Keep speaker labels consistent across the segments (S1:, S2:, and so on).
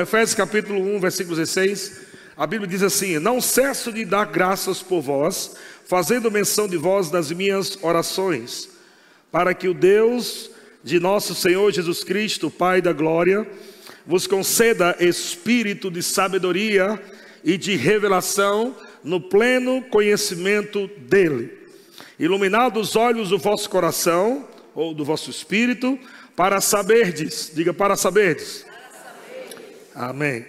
S1: Efésios capítulo 1, versículo 16, a Bíblia diz assim: Não cesso de dar graças por vós, fazendo menção de vós nas minhas orações, para que o Deus de nosso Senhor Jesus Cristo, Pai da glória, vos conceda espírito de sabedoria e de revelação no pleno conhecimento dele. Iluminado os olhos do vosso coração, ou do vosso espírito, para saberdes, diga para saberdes. Amém.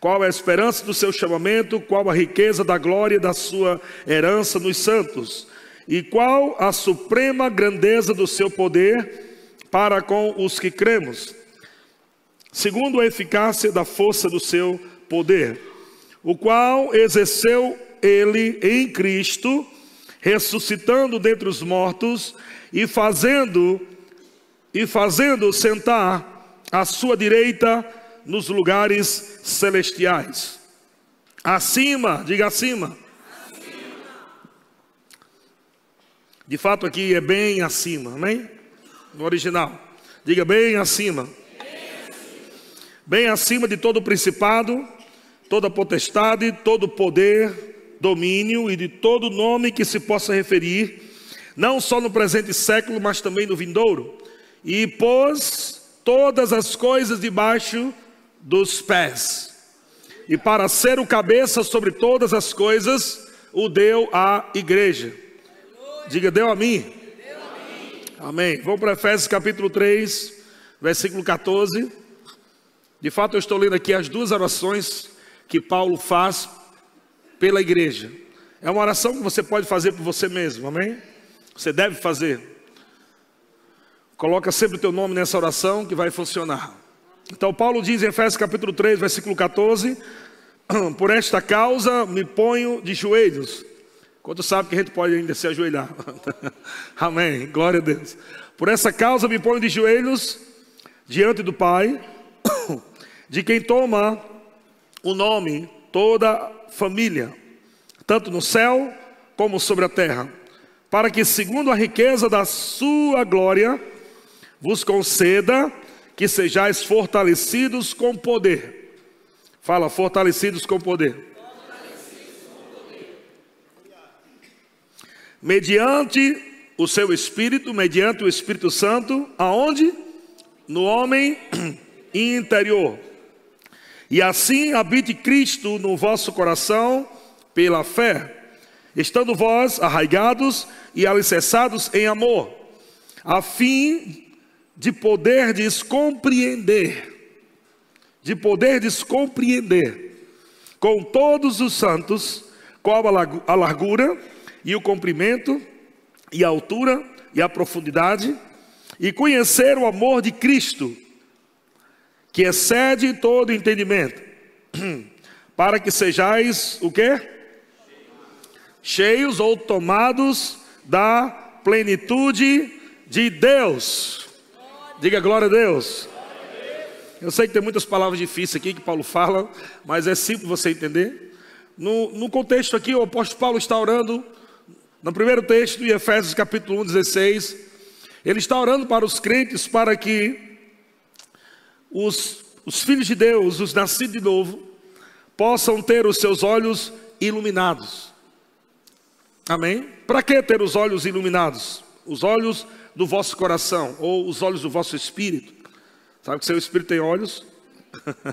S1: Qual é a esperança do seu chamamento, qual a riqueza da glória da sua herança nos santos, e qual a suprema grandeza do seu poder para com os que cremos, segundo a eficácia da força do seu poder, o qual exerceu ele em Cristo, ressuscitando dentre os mortos e fazendo e fazendo sentar à sua direita nos lugares celestiais. Acima, diga acima. acima. De fato aqui é bem acima, amém? No original. Diga bem acima. Bem acima, bem acima de todo principado, toda potestade, todo poder, domínio e de todo nome que se possa referir, não só no presente século, mas também no vindouro. E pôs todas as coisas debaixo dos pés. E para ser o cabeça sobre todas as coisas, o deu à igreja. Diga, deu a mim. Amém. Vamos para Efésios capítulo 3, versículo 14. De fato, eu estou lendo aqui as duas orações que Paulo faz pela igreja. É uma oração que você pode fazer por você mesmo, amém? Você deve fazer. Coloca sempre o teu nome nessa oração que vai funcionar. Então Paulo diz em Efésios capítulo 3, versículo 14: Por esta causa me ponho de joelhos. Quanto sabe que a gente pode ainda se ajoelhar? Amém. Glória a Deus. Por essa causa me ponho de joelhos diante do Pai, de quem toma o nome toda família, tanto no céu como sobre a terra, para que segundo a riqueza da sua glória vos conceda que sejais fortalecidos com poder. Fala, fortalecidos com poder. Mediante o seu Espírito, mediante o Espírito Santo, aonde? No homem interior. E assim habite Cristo no vosso coração pela fé, estando vós arraigados e alicerçados em amor, a fim de poder descompreender, de poder descompreender com todos os santos qual a largura e o comprimento e a altura e a profundidade e conhecer o amor de Cristo que excede todo entendimento para que sejais o quê? Cheios ou tomados da plenitude de Deus. Diga glória a Deus. Eu sei que tem muitas palavras difíceis aqui que Paulo fala, mas é simples você entender. No, no contexto aqui, o apóstolo Paulo está orando, no primeiro texto, em Efésios capítulo 1, 16, ele está orando para os crentes para que os, os filhos de Deus, os nascidos de novo, possam ter os seus olhos iluminados. Amém? Para que ter os olhos iluminados? Os olhos iluminados do vosso coração, ou os olhos do vosso espírito. Sabe que seu espírito tem olhos?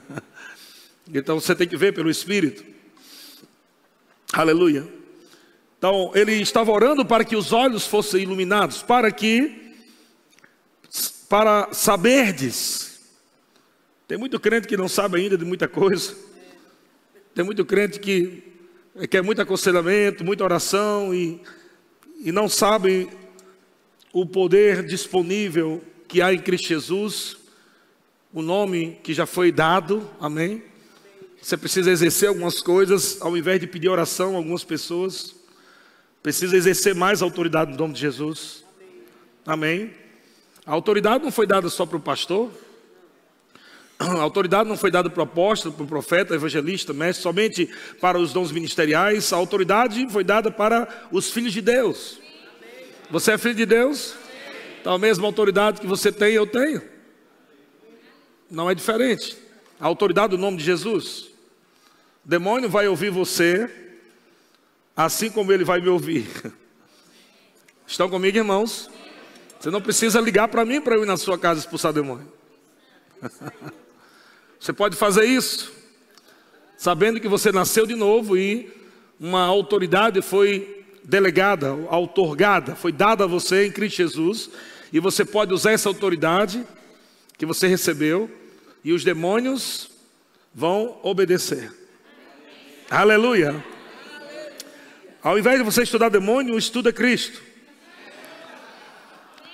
S1: então você tem que ver pelo espírito. Aleluia. Então ele estava orando para que os olhos fossem iluminados, para que, para saberdes. Tem muito crente que não sabe ainda de muita coisa. Tem muito crente que quer muito aconselhamento, muita oração e, e não sabe o poder disponível que há em Cristo Jesus, o nome que já foi dado, amém? Você precisa exercer algumas coisas, ao invés de pedir oração a algumas pessoas, precisa exercer mais autoridade no nome de Jesus, amém? A autoridade não foi dada só para o pastor, a autoridade não foi dada para o apóstolo, para o profeta, evangelista, mestre, somente para os dons ministeriais, a autoridade foi dada para os filhos de Deus. Você é filho de Deus? Então a mesma autoridade que você tem, eu tenho. Não é diferente. A autoridade do nome de Jesus. O demônio vai ouvir você, assim como ele vai me ouvir. Estão comigo, irmãos? Você não precisa ligar para mim para eu ir na sua casa expulsar demônio. Você pode fazer isso, sabendo que você nasceu de novo e uma autoridade foi delegada, outorgada, foi dada a você em Cristo Jesus, e você pode usar essa autoridade que você recebeu, e os demônios vão obedecer. Aleluia. Ao invés de você estudar demônio, estuda Cristo.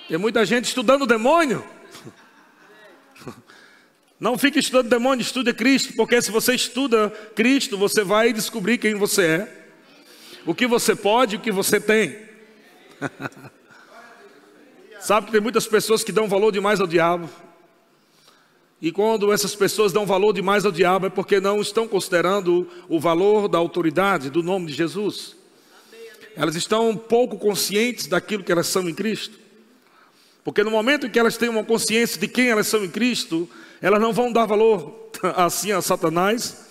S1: Tem muita gente estudando demônio. Não fique estudando demônio, estude Cristo, porque se você estuda Cristo, você vai descobrir quem você é, o que você pode e o que você tem. Sabe que tem muitas pessoas que dão valor demais ao diabo. E quando essas pessoas dão valor demais ao diabo é porque não estão considerando o valor da autoridade do nome de Jesus. Elas estão pouco conscientes daquilo que elas são em Cristo. Porque no momento em que elas têm uma consciência de quem elas são em Cristo, elas não vão dar valor assim a Satanás.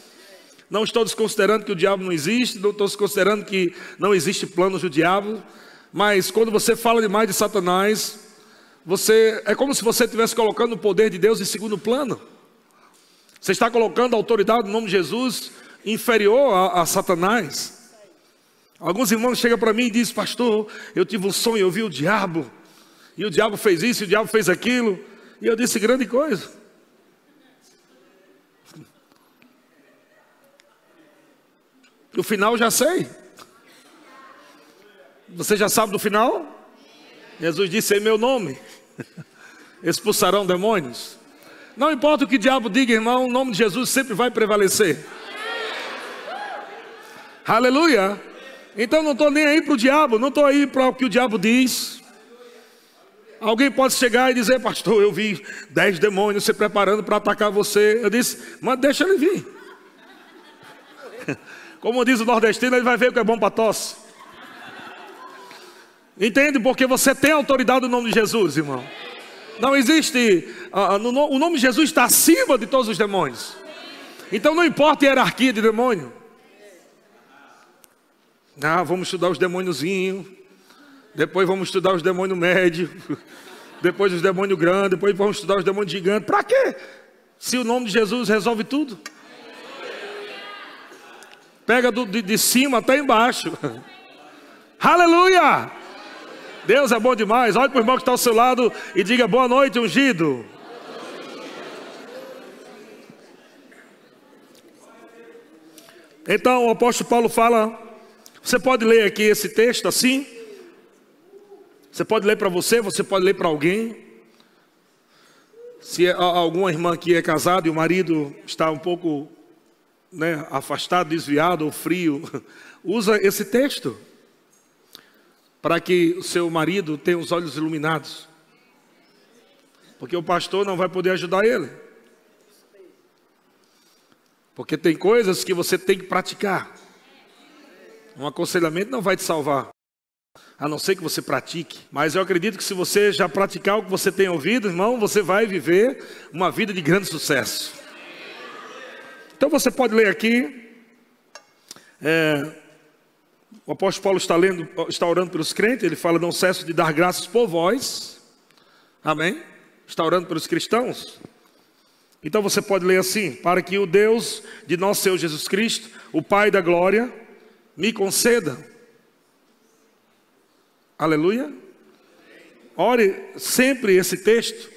S1: Não estou desconsiderando que o diabo não existe, não estou desconsiderando que não existe planos do diabo, mas quando você fala demais de Satanás, você é como se você estivesse colocando o poder de Deus em segundo plano. Você está colocando a autoridade no nome de Jesus inferior a, a Satanás. Alguns irmãos chegam para mim e dizem, pastor, eu tive um sonho, eu vi o diabo, e o diabo fez isso, e o diabo fez aquilo, e eu disse, grande coisa. O final já sei. Você já sabe do final? Jesus disse em meu nome: expulsarão demônios. Não importa o que o diabo diga, irmão, o nome de Jesus sempre vai prevalecer. Aleluia. Então não estou nem aí para o diabo, não estou aí para o que o diabo diz. Alguém pode chegar e dizer, pastor, eu vi dez demônios se preparando para atacar você. Eu disse, mas deixa ele vir. Como diz o nordestino, ele vai ver o que é bom para tosse. Entende? Porque você tem autoridade no nome de Jesus, irmão. Não existe. Uh, no, o nome de Jesus está acima de todos os demônios. Então não importa a hierarquia de demônio. Ah, vamos estudar os demôniozinhos. Depois vamos estudar os demônios médios. Depois os demônios grandes. Depois vamos estudar os demônios gigantes. Para quê? Se o nome de Jesus resolve tudo. Pega do, de, de cima até embaixo. Aleluia! Deus é bom demais. Olhe para o irmão que está ao seu lado e diga boa noite, ungido. Então o apóstolo Paulo fala. Você pode ler aqui esse texto assim? Você pode ler para você, você pode ler para alguém. Se é alguma irmã que é casada e o marido está um pouco né, afastado, desviado ou frio, usa esse texto para que o seu marido tenha os olhos iluminados. Porque o pastor não vai poder ajudar ele. Porque tem coisas que você tem que praticar. Um aconselhamento não vai te salvar, a não ser que você pratique. Mas eu acredito que se você já praticar o que você tem ouvido, irmão, você vai viver uma vida de grande sucesso. Então você pode ler aqui. É, o apóstolo Paulo está, lendo, está orando pelos crentes, ele fala: Não cesso de dar graças por vós. Amém? Está orando pelos cristãos. Então você pode ler assim: Para que o Deus de nosso Senhor Jesus Cristo, o Pai da glória, me conceda. Aleluia. Ore sempre esse texto.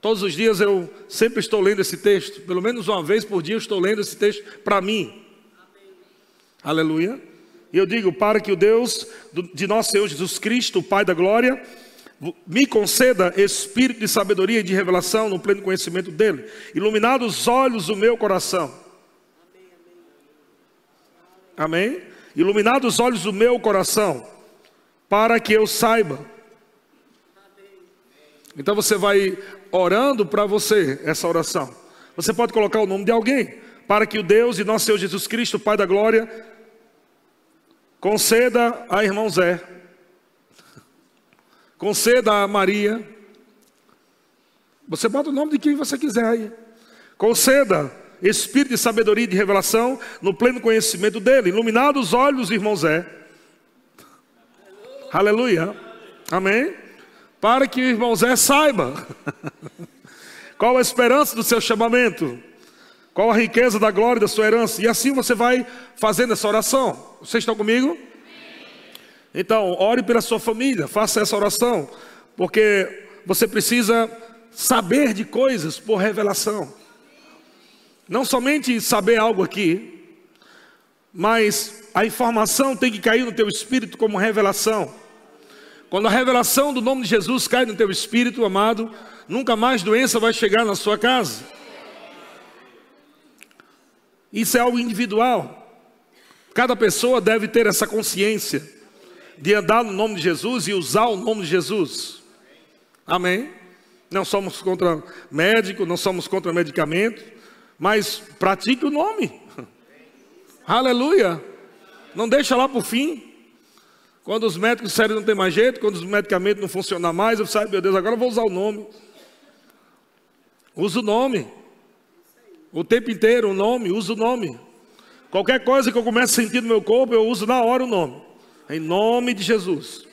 S1: Todos os dias eu sempre estou lendo esse texto, pelo menos uma vez por dia eu estou lendo esse texto para mim. Amém. Aleluia. E eu digo, para que o Deus de nosso Senhor Jesus Cristo, o Pai da glória, me conceda espírito de sabedoria e de revelação no pleno conhecimento dele, iluminado os olhos do meu coração. Amém? Iluminado os olhos do meu coração, para que eu saiba. Então você vai orando para você essa oração. Você pode colocar o nome de alguém, para que o Deus e nosso Senhor Jesus Cristo, Pai da Glória, conceda a irmão Zé, conceda a Maria, você bota o nome de quem você quiser aí, conceda espírito de sabedoria e de revelação no pleno conhecimento dele. Iluminados os olhos, irmão Zé. Aleluia. Amém. Para que o irmão Zé saiba qual a esperança do seu chamamento, qual a riqueza da glória da sua herança. E assim você vai fazendo essa oração. Vocês estão comigo? Então, ore pela sua família, faça essa oração, porque você precisa saber de coisas por revelação. Não somente saber algo aqui, mas a informação tem que cair no teu espírito como revelação. Quando a revelação do nome de Jesus cai no teu espírito, amado, nunca mais doença vai chegar na sua casa. Isso é algo individual. Cada pessoa deve ter essa consciência de andar no nome de Jesus e usar o nome de Jesus. Amém? Não somos contra médico, não somos contra medicamento, mas pratique o nome. Aleluia. Não deixa lá para o fim. Quando os médicos sérios não tem mais jeito, quando os medicamentos não funcionam mais, eu saio, meu Deus, agora eu vou usar o nome. Usa o nome. O tempo inteiro o nome, usa o nome. Qualquer coisa que eu comece a sentir no meu corpo, eu uso na hora o nome. Em nome de Jesus.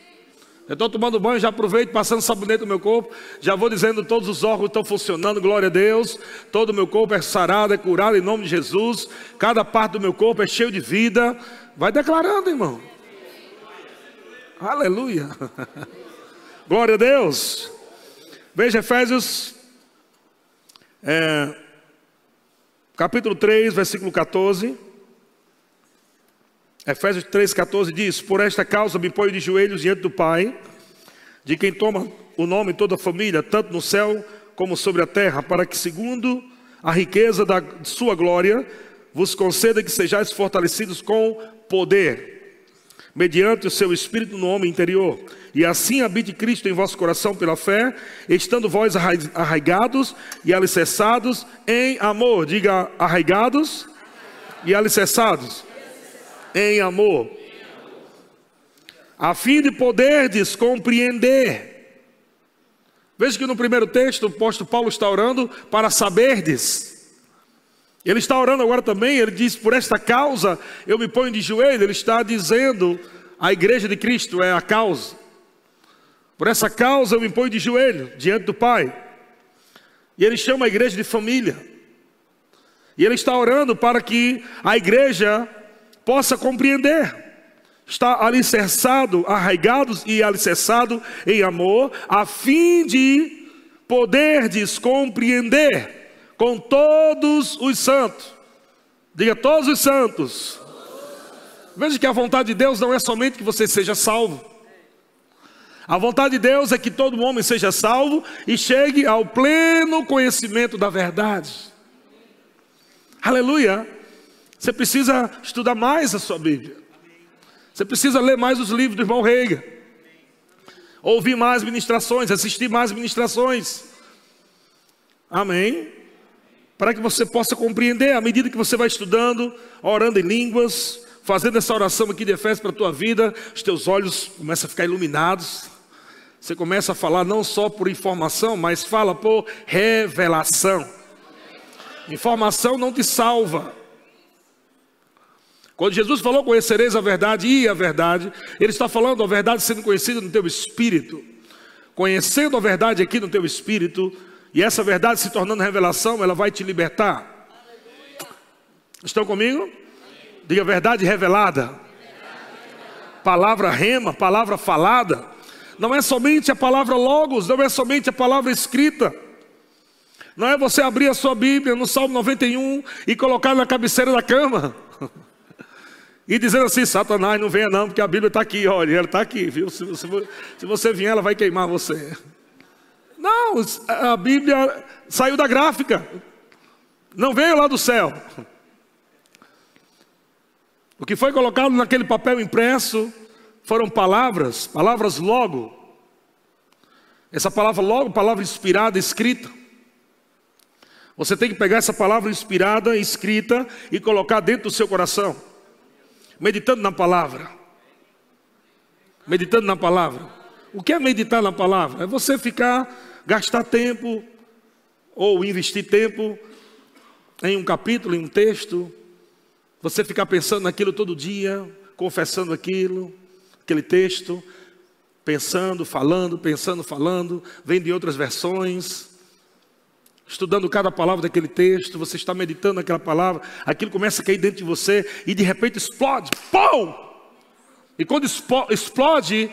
S1: Eu estou tomando banho, já aproveito, passando sabonete no meu corpo, já vou dizendo todos os órgãos estão funcionando, glória a Deus. Todo o meu corpo é sarado, é curado em nome de Jesus. Cada parte do meu corpo é cheio de vida. Vai declarando, irmão. Aleluia. glória a Deus. Veja Efésios, é, capítulo 3, versículo 14. Efésios 3,14 diz: Por esta causa me ponho de joelhos diante do Pai, de quem toma o nome toda a família, tanto no céu como sobre a terra, para que, segundo a riqueza da sua glória, vos conceda que sejais fortalecidos com poder, mediante o seu espírito no homem interior, e assim habite Cristo em vosso coração pela fé, estando vós arraigados e alicerçados em amor. Diga arraigados e alicerçados em amor, a fim de poderdes compreender. Veja que no primeiro texto o apóstolo Paulo está orando para saberdes. Ele está orando agora também, ele diz: Por esta causa eu me ponho de joelho. Ele está dizendo: A igreja de Cristo é a causa. Por essa causa eu me ponho de joelho diante do Pai. E ele chama a igreja de família. E ele está orando para que a igreja possa compreender. Está alicerçado, arraigado e alicerçado em amor, a fim de poderdes compreender com todos os santos. Diga todos os santos. Veja que a vontade de Deus não é somente que você seja salvo. A vontade de Deus é que todo homem seja salvo e chegue ao pleno conhecimento da verdade. Aleluia. Você precisa estudar mais a sua Bíblia. Você precisa ler mais os livros do irmão Reiga. Ouvir mais ministrações, assistir mais ministrações. Amém. Para que você possa compreender, à medida que você vai estudando, orando em línguas, fazendo essa oração aqui de Efésios para a tua vida, os teus olhos começam a ficar iluminados. Você começa a falar não só por informação, mas fala por revelação. Informação não te salva. Quando Jesus falou conhecereis a verdade e a verdade, Ele está falando a verdade sendo conhecida no teu espírito. Conhecendo a verdade aqui no teu espírito, e essa verdade se tornando revelação, ela vai te libertar. Estão comigo? Diga verdade revelada. Palavra rema, palavra falada. Não é somente a palavra logos, não é somente a palavra escrita. Não é você abrir a sua Bíblia no Salmo 91 e colocar na cabeceira da cama. E dizendo assim, Satanás, não venha não, porque a Bíblia está aqui, olha, ela está aqui, viu? Se, se, se você vier, ela vai queimar você. Não, a Bíblia saiu da gráfica. Não veio lá do céu. O que foi colocado naquele papel impresso foram palavras, palavras logo. Essa palavra logo, palavra inspirada, escrita. Você tem que pegar essa palavra inspirada, escrita e colocar dentro do seu coração meditando na palavra. Meditando na palavra. O que é meditar na palavra? É você ficar, gastar tempo ou investir tempo em um capítulo, em um texto, você ficar pensando naquilo todo dia, confessando aquilo, aquele texto, pensando, falando, pensando, falando, vem de outras versões, estudando cada palavra daquele texto, você está meditando naquela palavra, aquilo começa a cair dentro de você e de repente explode, pum! E quando explode,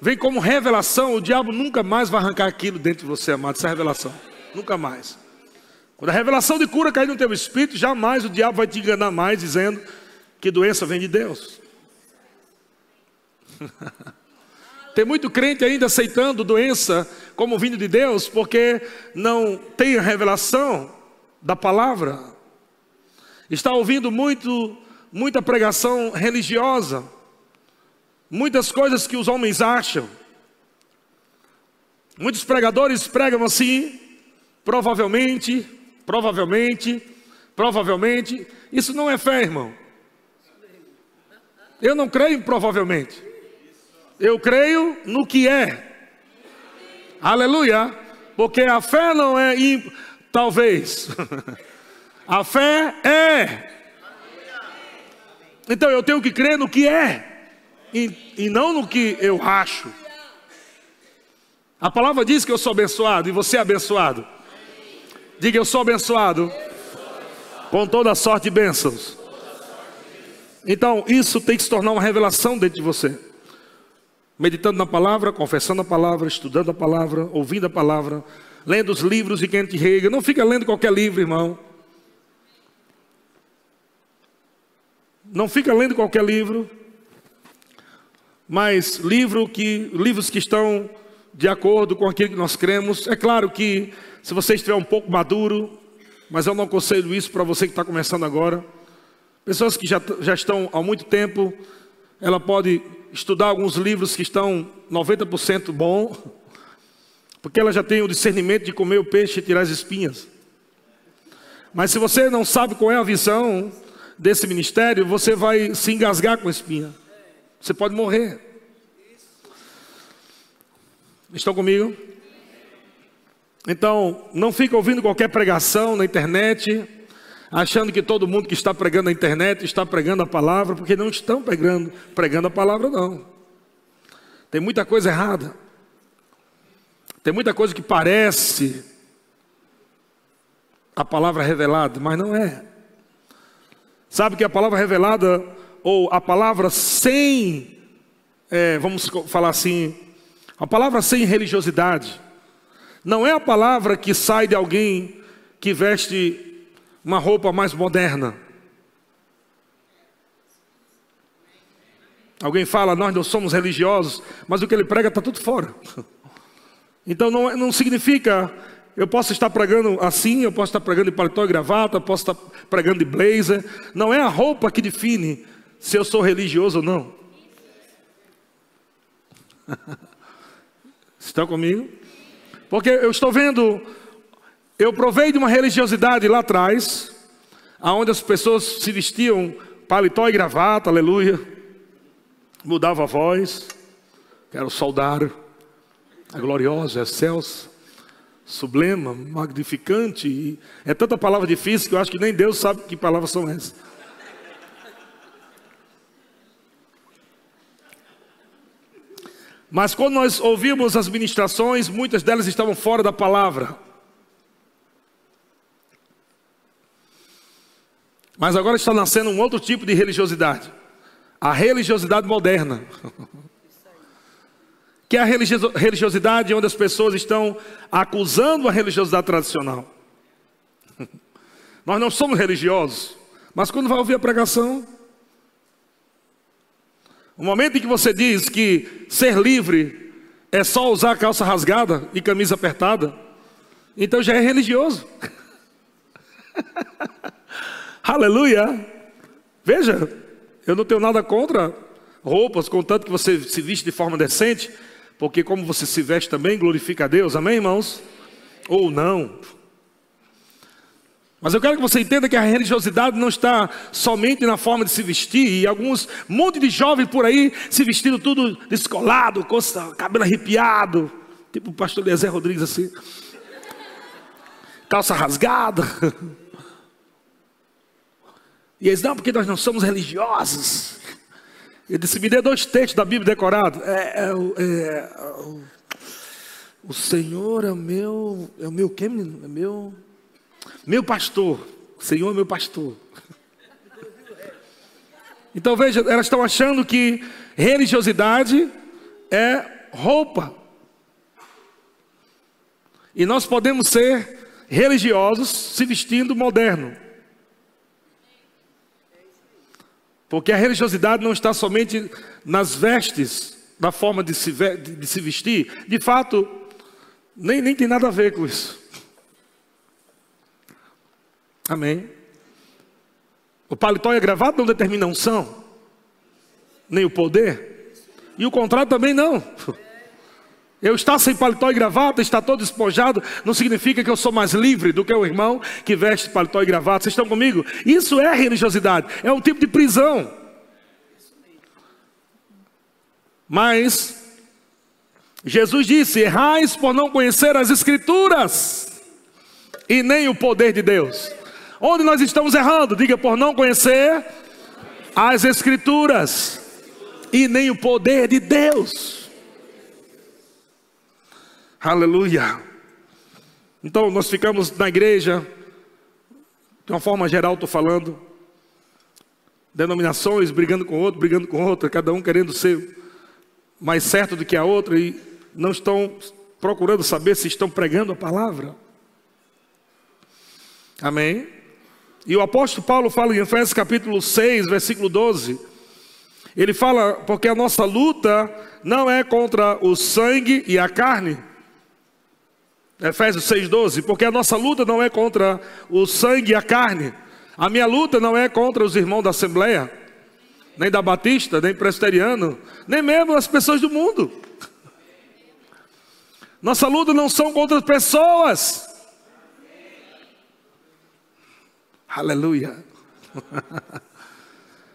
S1: vem como revelação, o diabo nunca mais vai arrancar aquilo dentro de você, amado, essa revelação, nunca mais. Quando a revelação de cura cair no teu espírito, jamais o diabo vai te enganar mais dizendo que doença vem de Deus. Tem muito crente ainda aceitando doença como vindo de Deus, porque não tem a revelação da palavra. Está ouvindo muito, muita pregação religiosa, muitas coisas que os homens acham. Muitos pregadores pregam assim, provavelmente, Provavelmente, provavelmente, isso não é fé, irmão. Eu não creio provavelmente. Eu creio no que é. Aleluia. Porque a fé não é imp... talvez. a fé é. Então eu tenho que crer no que é. E, e não no que eu acho. A palavra diz que eu sou abençoado e você é abençoado. Diga, eu sou abençoado com toda sorte de bênçãos. Então, isso tem que se tornar uma revelação dentro de você. Meditando na palavra, confessando a palavra, estudando a palavra, ouvindo a palavra, lendo os livros de Kent Hegel. Não fica lendo qualquer livro, irmão. Não fica lendo qualquer livro, mas livro que, livros que estão de acordo com aquilo que nós cremos. É claro que se você estiver um pouco maduro, mas eu não aconselho isso para você que está começando agora. Pessoas que já, já estão há muito tempo, ela pode estudar alguns livros que estão 90% bom, porque ela já tem o discernimento de comer o peixe e tirar as espinhas. Mas se você não sabe qual é a visão desse ministério, você vai se engasgar com a espinha. Você pode morrer. Estão comigo? Então, não fica ouvindo qualquer pregação na internet, achando que todo mundo que está pregando na internet está pregando a palavra, porque não estão pregando, pregando a palavra, não. Tem muita coisa errada. Tem muita coisa que parece a palavra revelada, mas não é. Sabe que a palavra revelada, ou a palavra sem, é, vamos falar assim, a palavra sem religiosidade, não é a palavra que sai de alguém que veste uma roupa mais moderna. Alguém fala, nós não somos religiosos, mas o que ele prega está tudo fora. Então não, não significa, eu posso estar pregando assim, eu posso estar pregando de paletó e gravata, eu posso estar pregando de blazer. Não é a roupa que define se eu sou religioso ou não. Estão comigo? Porque eu estou vendo, eu provei de uma religiosidade lá atrás, aonde as pessoas se vestiam paletó e gravata, aleluia, mudava a voz, quero saudar a gloriosa, excelsa, sublema, magnificante, é tanta palavra difícil que eu acho que nem Deus sabe que palavras são essas. Mas quando nós ouvimos as ministrações, muitas delas estavam fora da palavra. Mas agora está nascendo um outro tipo de religiosidade. A religiosidade moderna. Que é a religiosidade onde as pessoas estão acusando a religiosidade tradicional. Nós não somos religiosos, mas quando vai ouvir a pregação, o momento em que você diz que ser livre é só usar calça rasgada e camisa apertada, então já é religioso. Aleluia! Veja, eu não tenho nada contra roupas, contanto que você se veste de forma decente, porque como você se veste também glorifica a Deus, amém, irmãos? Ou não. Mas eu quero que você entenda que a religiosidade não está somente na forma de se vestir, e alguns, um monte de jovens por aí se vestindo tudo descolado, com cabelo arrepiado, tipo o pastor Eliezer Rodrigues assim, calça rasgada. E eles, não, porque nós não somos religiosos. Ele disse, me dê dois textos da Bíblia decorados. É, é, é, o, o Senhor é o meu, é o meu quê, menino? É meu, meu pastor. O Senhor é meu pastor. Então veja, elas estão achando que religiosidade é roupa. E nós podemos ser religiosos se vestindo moderno. Porque a religiosidade não está somente nas vestes, na forma de se, de se vestir. De fato, nem, nem tem nada a ver com isso. Amém. O paletó a gravata não determinam a unção, nem o poder. E o contrário também não. Eu estar sem paletó e gravata, estar todo despojado, não significa que eu sou mais livre do que o irmão que veste paletó e gravata. Vocês estão comigo? Isso é religiosidade, é um tipo de prisão. Mas Jesus disse: errais por não conhecer as Escrituras e nem o poder de Deus. Onde nós estamos errando? Diga por não conhecer as Escrituras e nem o poder de Deus. Aleluia. Então nós ficamos na igreja, de uma forma geral estou falando, denominações brigando com outro, brigando com outro, cada um querendo ser mais certo do que a outra e não estão procurando saber se estão pregando a palavra. Amém? E o apóstolo Paulo fala em Efésios capítulo 6, versículo 12. Ele fala, porque a nossa luta não é contra o sangue e a carne, Efésios 6,12, porque a nossa luta não é contra o sangue e a carne. A minha luta não é contra os irmãos da Assembleia, nem da Batista, nem presbiteriano, nem mesmo as pessoas do mundo. Nossa luta não são contra as pessoas. Aleluia.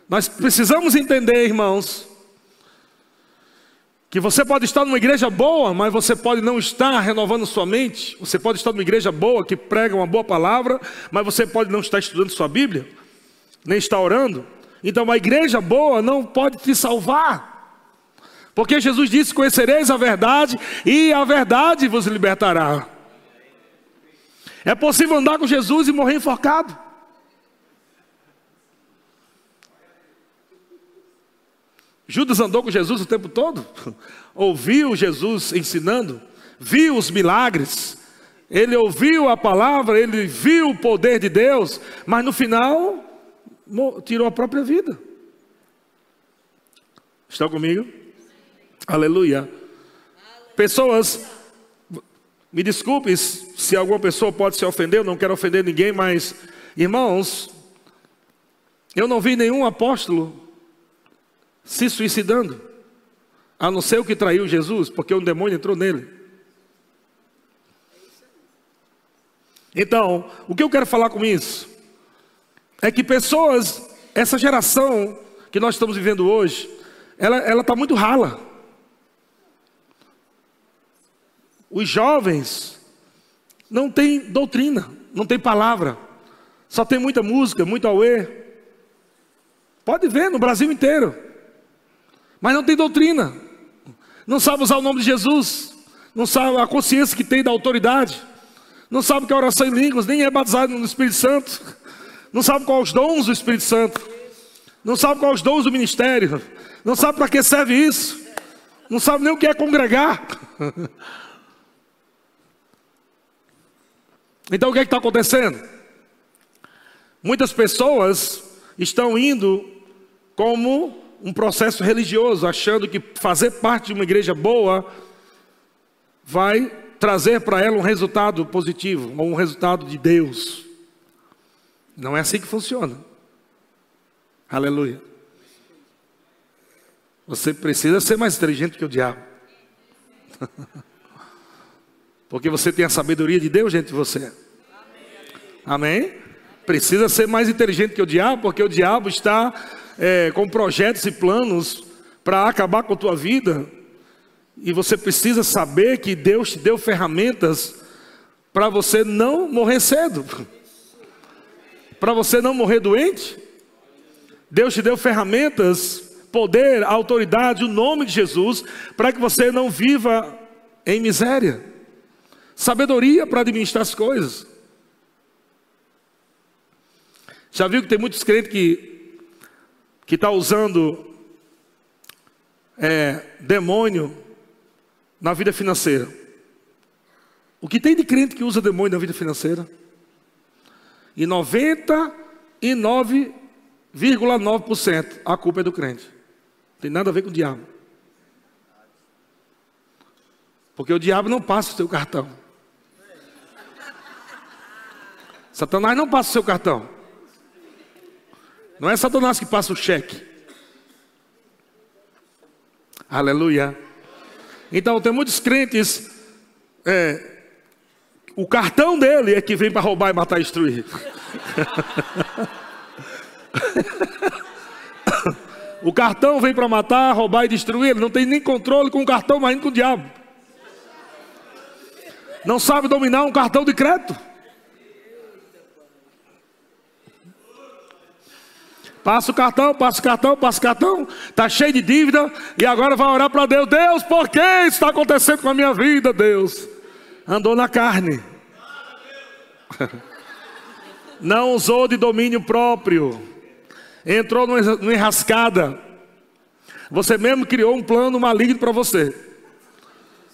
S1: Nós precisamos entender, irmãos, que você pode estar numa igreja boa, mas você pode não estar renovando sua mente. Você pode estar numa igreja boa, que prega uma boa palavra, mas você pode não estar estudando sua Bíblia, nem estar orando. Então, uma igreja boa não pode te salvar. Porque Jesus disse: Conhecereis a verdade, e a verdade vos libertará. É possível andar com Jesus e morrer enforcado. Judas andou com Jesus o tempo todo, ouviu Jesus ensinando, viu os milagres, ele ouviu a palavra, ele viu o poder de Deus, mas no final tirou a própria vida. Estão comigo? Aleluia. Pessoas, me desculpe se alguma pessoa pode se ofender, eu não quero ofender ninguém, mas irmãos, eu não vi nenhum apóstolo se suicidando, a não ser o que traiu Jesus, porque um demônio entrou nele. Então, o que eu quero falar com isso? É que pessoas, essa geração que nós estamos vivendo hoje, ela está muito rala. Os jovens não têm doutrina, não tem palavra, só tem muita música, muito auê. Pode ver no Brasil inteiro mas não tem doutrina, não sabe usar o nome de Jesus, não sabe a consciência que tem da autoridade, não sabe que é oração em línguas, nem é batizado no Espírito Santo, não sabe quais os dons do Espírito Santo, não sabe quais os dons do ministério, não sabe para que serve isso, não sabe nem o que é congregar. Então o que é está acontecendo? Muitas pessoas estão indo como um processo religioso, achando que fazer parte de uma igreja boa vai trazer para ela um resultado positivo, ou um resultado de Deus. Não é assim que funciona. Aleluia. Você precisa ser mais inteligente que o diabo. Porque você tem a sabedoria de Deus dentro de você. Amém? Precisa ser mais inteligente que o diabo, porque o diabo está é, com projetos e planos para acabar com a tua vida, e você precisa saber que Deus te deu ferramentas para você não morrer cedo, para você não morrer doente, Deus te deu ferramentas, poder, autoridade, o nome de Jesus, para que você não viva em miséria. Sabedoria para administrar as coisas. Já viu que tem muitos crentes que que está usando é, demônio na vida financeira? O que tem de crente que usa demônio na vida financeira? E 99,9% a culpa é do crente. Não tem nada a ver com o diabo. Porque o diabo não passa o seu cartão. Satanás não passa o seu cartão. Não é Satanás que passa o cheque. Aleluia. Então tem muitos crentes. É, o cartão dele é que vem para roubar e matar e destruir. o cartão vem para matar, roubar e destruir. Ele não tem nem controle com o cartão, mas com o diabo. Não sabe dominar um cartão de crédito. Passa o cartão, passa o cartão, passa o cartão, está cheio de dívida e agora vai orar para Deus. Deus, por que isso está acontecendo com a minha vida, Deus? Andou na carne. Não usou de domínio próprio. Entrou numa enrascada. Você mesmo criou um plano maligno para você.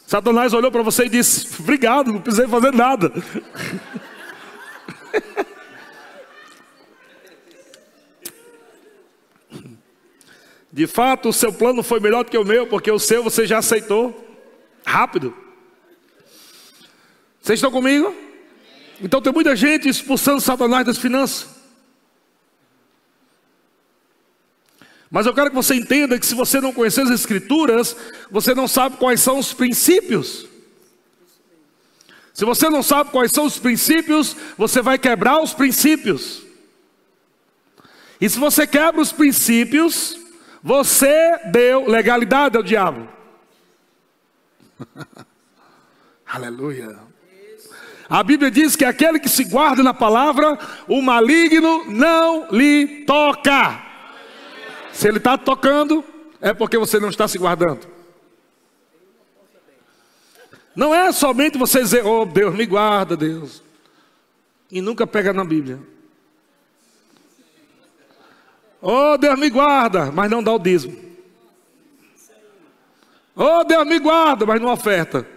S1: Satanás olhou para você e disse: Obrigado, não precisei fazer nada. De fato, o seu plano foi melhor do que o meu, porque o seu você já aceitou. Rápido. Vocês estão comigo? Então tem muita gente expulsando Satanás das finanças. Mas eu quero que você entenda que se você não conhecer as Escrituras, você não sabe quais são os princípios. Se você não sabe quais são os princípios, você vai quebrar os princípios. E se você quebra os princípios, você deu legalidade ao diabo. Aleluia. A Bíblia diz que aquele que se guarda na palavra, o maligno não lhe toca. Se ele está tocando, é porque você não está se guardando. Não é somente você dizer, oh Deus, me guarda, Deus. E nunca pega na Bíblia. Oh, Deus me guarda, mas não dá o dízimo. Oh, Deus me guarda, mas não oferta.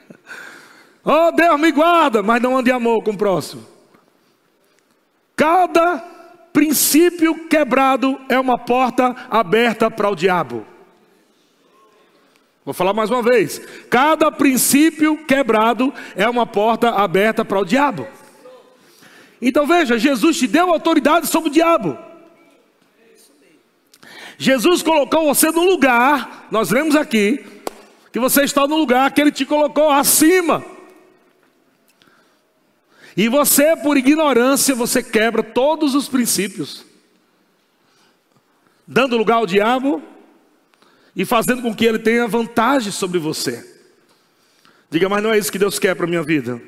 S1: oh, Deus me guarda, mas não ande amor com o próximo. Cada princípio quebrado é uma porta aberta para o diabo. Vou falar mais uma vez. Cada princípio quebrado é uma porta aberta para o diabo. Então veja, Jesus te deu autoridade sobre o diabo. Jesus colocou você no lugar, nós vemos aqui, que você está no lugar que Ele te colocou acima. E você, por ignorância, você quebra todos os princípios, dando lugar ao diabo e fazendo com que ele tenha vantagem sobre você. Diga, mas não é isso que Deus quer para a minha vida.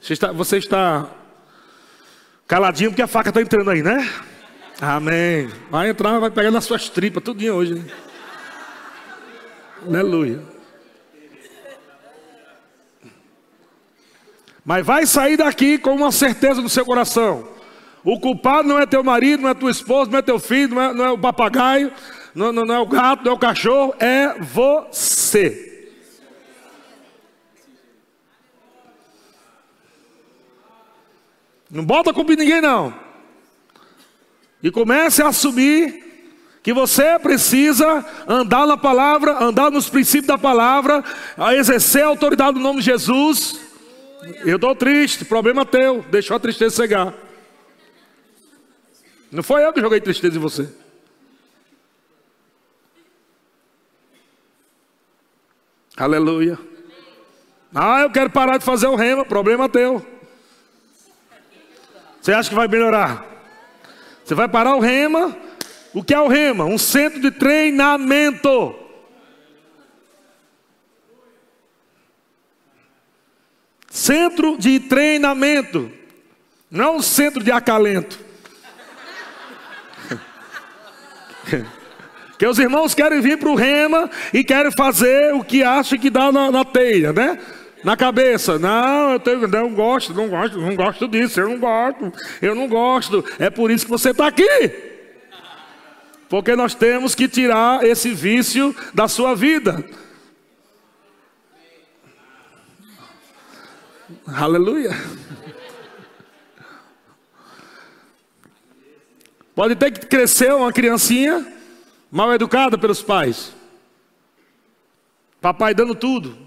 S1: Você está, você está caladinho porque a faca está entrando aí, né? Amém. Vai entrar, vai pegar nas suas tripas, tudinho hoje. Né? Aleluia. Mas vai sair daqui com uma certeza no seu coração. O culpado não é teu marido, não é tua esposa, não é teu filho, não é, não é o papagaio, não, não, não é o gato, não é o cachorro, é você. Não bota culpa em ninguém não. E comece a assumir que você precisa andar na palavra, andar nos princípios da palavra, a exercer a autoridade no nome de Jesus. Eu estou triste, problema teu, deixou a tristeza cegar. Não foi eu que joguei tristeza em você. Aleluia. Ah, eu quero parar de fazer o rema, problema teu. Você acha que vai melhorar? Você vai parar o rema. O que é o rema? Um centro de treinamento. Centro de treinamento. Não é um centro de acalento. Que os irmãos querem vir para o rema e querem fazer o que acham que dá na, na teia, né? Na cabeça, não, eu tenho, não gosto, não gosto, não gosto disso, eu não gosto, eu não gosto. É por isso que você está aqui. Porque nós temos que tirar esse vício da sua vida. Aleluia. Pode ter que crescer uma criancinha mal educada pelos pais. Papai dando tudo.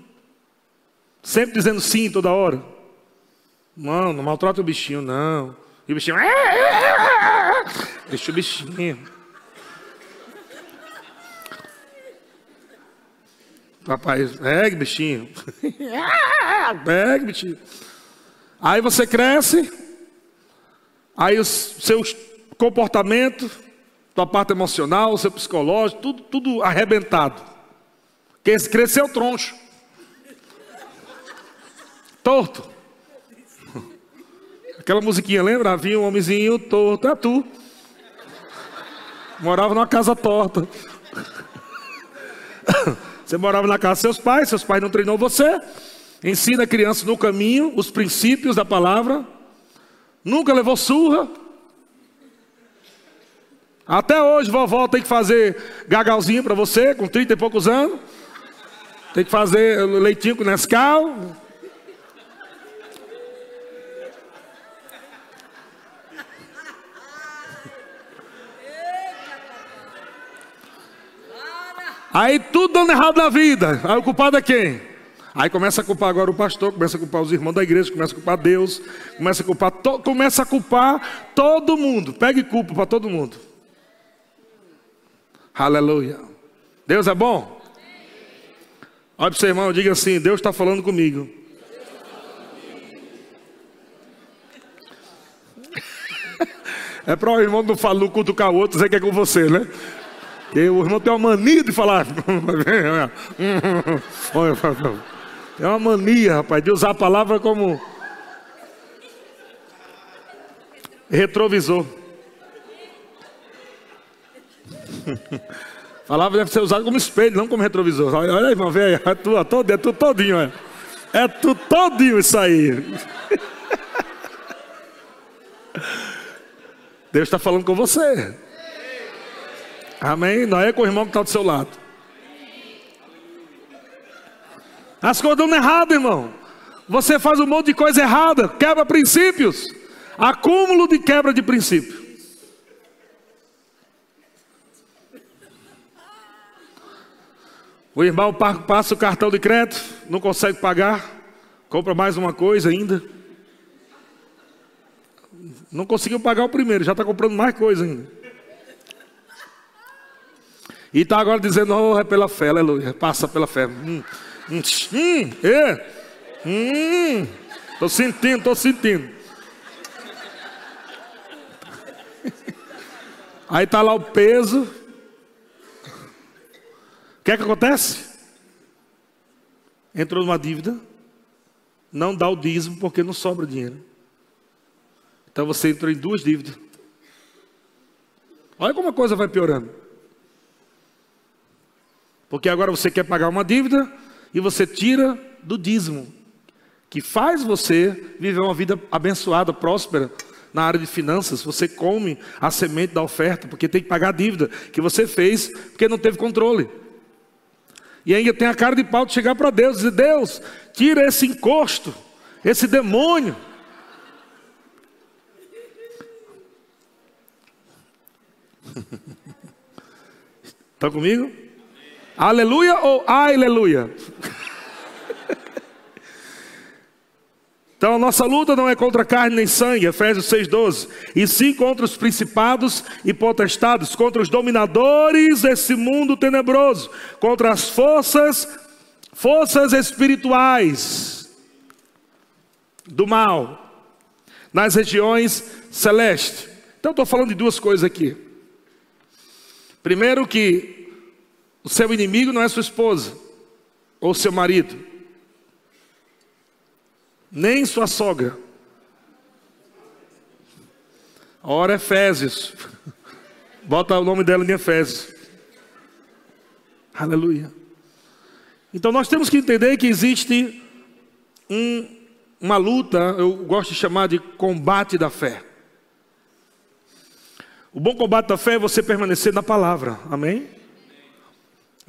S1: Sempre dizendo sim toda hora. Não, não maltrata o bichinho, não. E o bichinho. Deixa o bichinho. Papai, pegue bichinho. pegue bichinho. Aí você cresce. Aí os seus comportamentos tua parte emocional, seu psicológico, tudo, tudo arrebentado. Cresceu troncho. Torto. Aquela musiquinha, lembra? Havia um homenzinho torto, é tu. Morava numa casa torta. Você morava na casa dos seus pais, seus pais não treinou você. Ensina a criança no caminho os princípios da palavra. Nunca levou surra. Até hoje, vovó tem que fazer gagalzinho para você, com 30 e poucos anos. Tem que fazer leitinho com Nescau. Aí tudo dando errado na vida. Aí o culpado é quem? Aí começa a culpar agora o pastor, começa a culpar os irmãos da igreja, começa a culpar Deus, começa a culpar, to, começa a culpar todo mundo. Pegue culpa para todo mundo. Aleluia. Deus é bom? Olha para o seu irmão, diga assim: Deus está falando comigo. É para o irmão não falar cutucar o outro, dizer que é com você, né? Porque o irmão tem uma mania de falar. Tem uma mania, rapaz, de usar a palavra como retrovisor. Palavra deve ser usada como espelho, não como retrovisor. Olha aí, irmão, velho, é tu, todo, é tu todinho, é. É tu todinho isso aí. Deus está falando com você. Amém? Não é com o irmão que está do seu lado. As coisas dão errado, irmão. Você faz um monte de coisa errada, quebra princípios. Acúmulo de quebra de princípio. O irmão passa o cartão de crédito, não consegue pagar, compra mais uma coisa ainda. Não conseguiu pagar o primeiro, já está comprando mais coisa ainda. E está agora dizendo, oh, é pela fé, aleluia, passa pela fé. Hum, hum, hum, é. Hum, tô sentindo, tô sentindo. Aí está lá o peso, que é que acontece? Entrou numa dívida, não dá o dízimo porque não sobra dinheiro. Então você entrou em duas dívidas. Olha como a coisa vai piorando. Porque agora você quer pagar uma dívida e você tira do dízimo, que faz você viver uma vida abençoada, próspera na área de finanças. Você come a semente da oferta, porque tem que pagar a dívida que você fez porque não teve controle. E ainda tem a cara de pau de chegar para Deus e dizer: Deus, tira esse encosto, esse demônio. Estão comigo? Aleluia ou aleluia? Então a nossa luta não é contra carne nem sangue, Efésios 6,12, e sim contra os principados e potestades, contra os dominadores desse mundo tenebroso, contra as forças, forças espirituais do mal, nas regiões celestes. Então estou falando de duas coisas aqui. Primeiro que o seu inimigo não é sua esposa ou seu marido nem sua sogra. Ora Efésios. Bota o nome dela em Efésios. Aleluia. Então nós temos que entender que existe um, uma luta, eu gosto de chamar de combate da fé. O bom combate da fé é você permanecer na palavra, amém?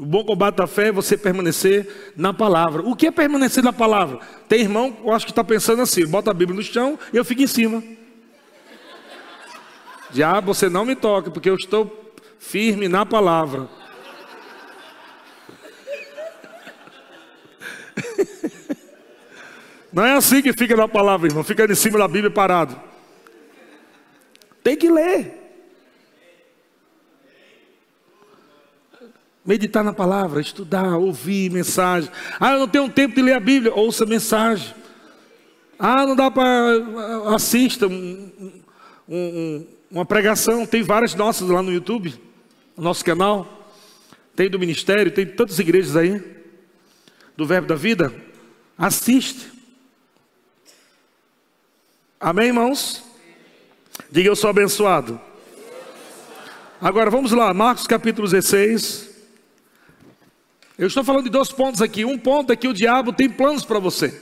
S1: O bom combate da fé é você permanecer na palavra. O que é permanecer na palavra? Tem irmão, eu acho que está pensando assim: bota a Bíblia no chão e eu fico em cima. Diabo, você não me toque, porque eu estou firme na palavra. Não é assim que fica na palavra, irmão. Fica em cima da Bíblia parado. Tem que ler. Meditar na palavra, estudar, ouvir mensagem. Ah, eu não tenho tempo de ler a Bíblia. Ouça mensagem. Ah, não dá para. Assista um, um, um, uma pregação. Tem várias nossas lá no YouTube, no nosso canal. Tem do ministério, tem tantas igrejas aí. Do Verbo da Vida. Assiste. Amém, irmãos? Diga eu sou abençoado. Agora vamos lá, Marcos capítulo 16. Eu estou falando de dois pontos aqui. Um ponto é que o diabo tem planos para você.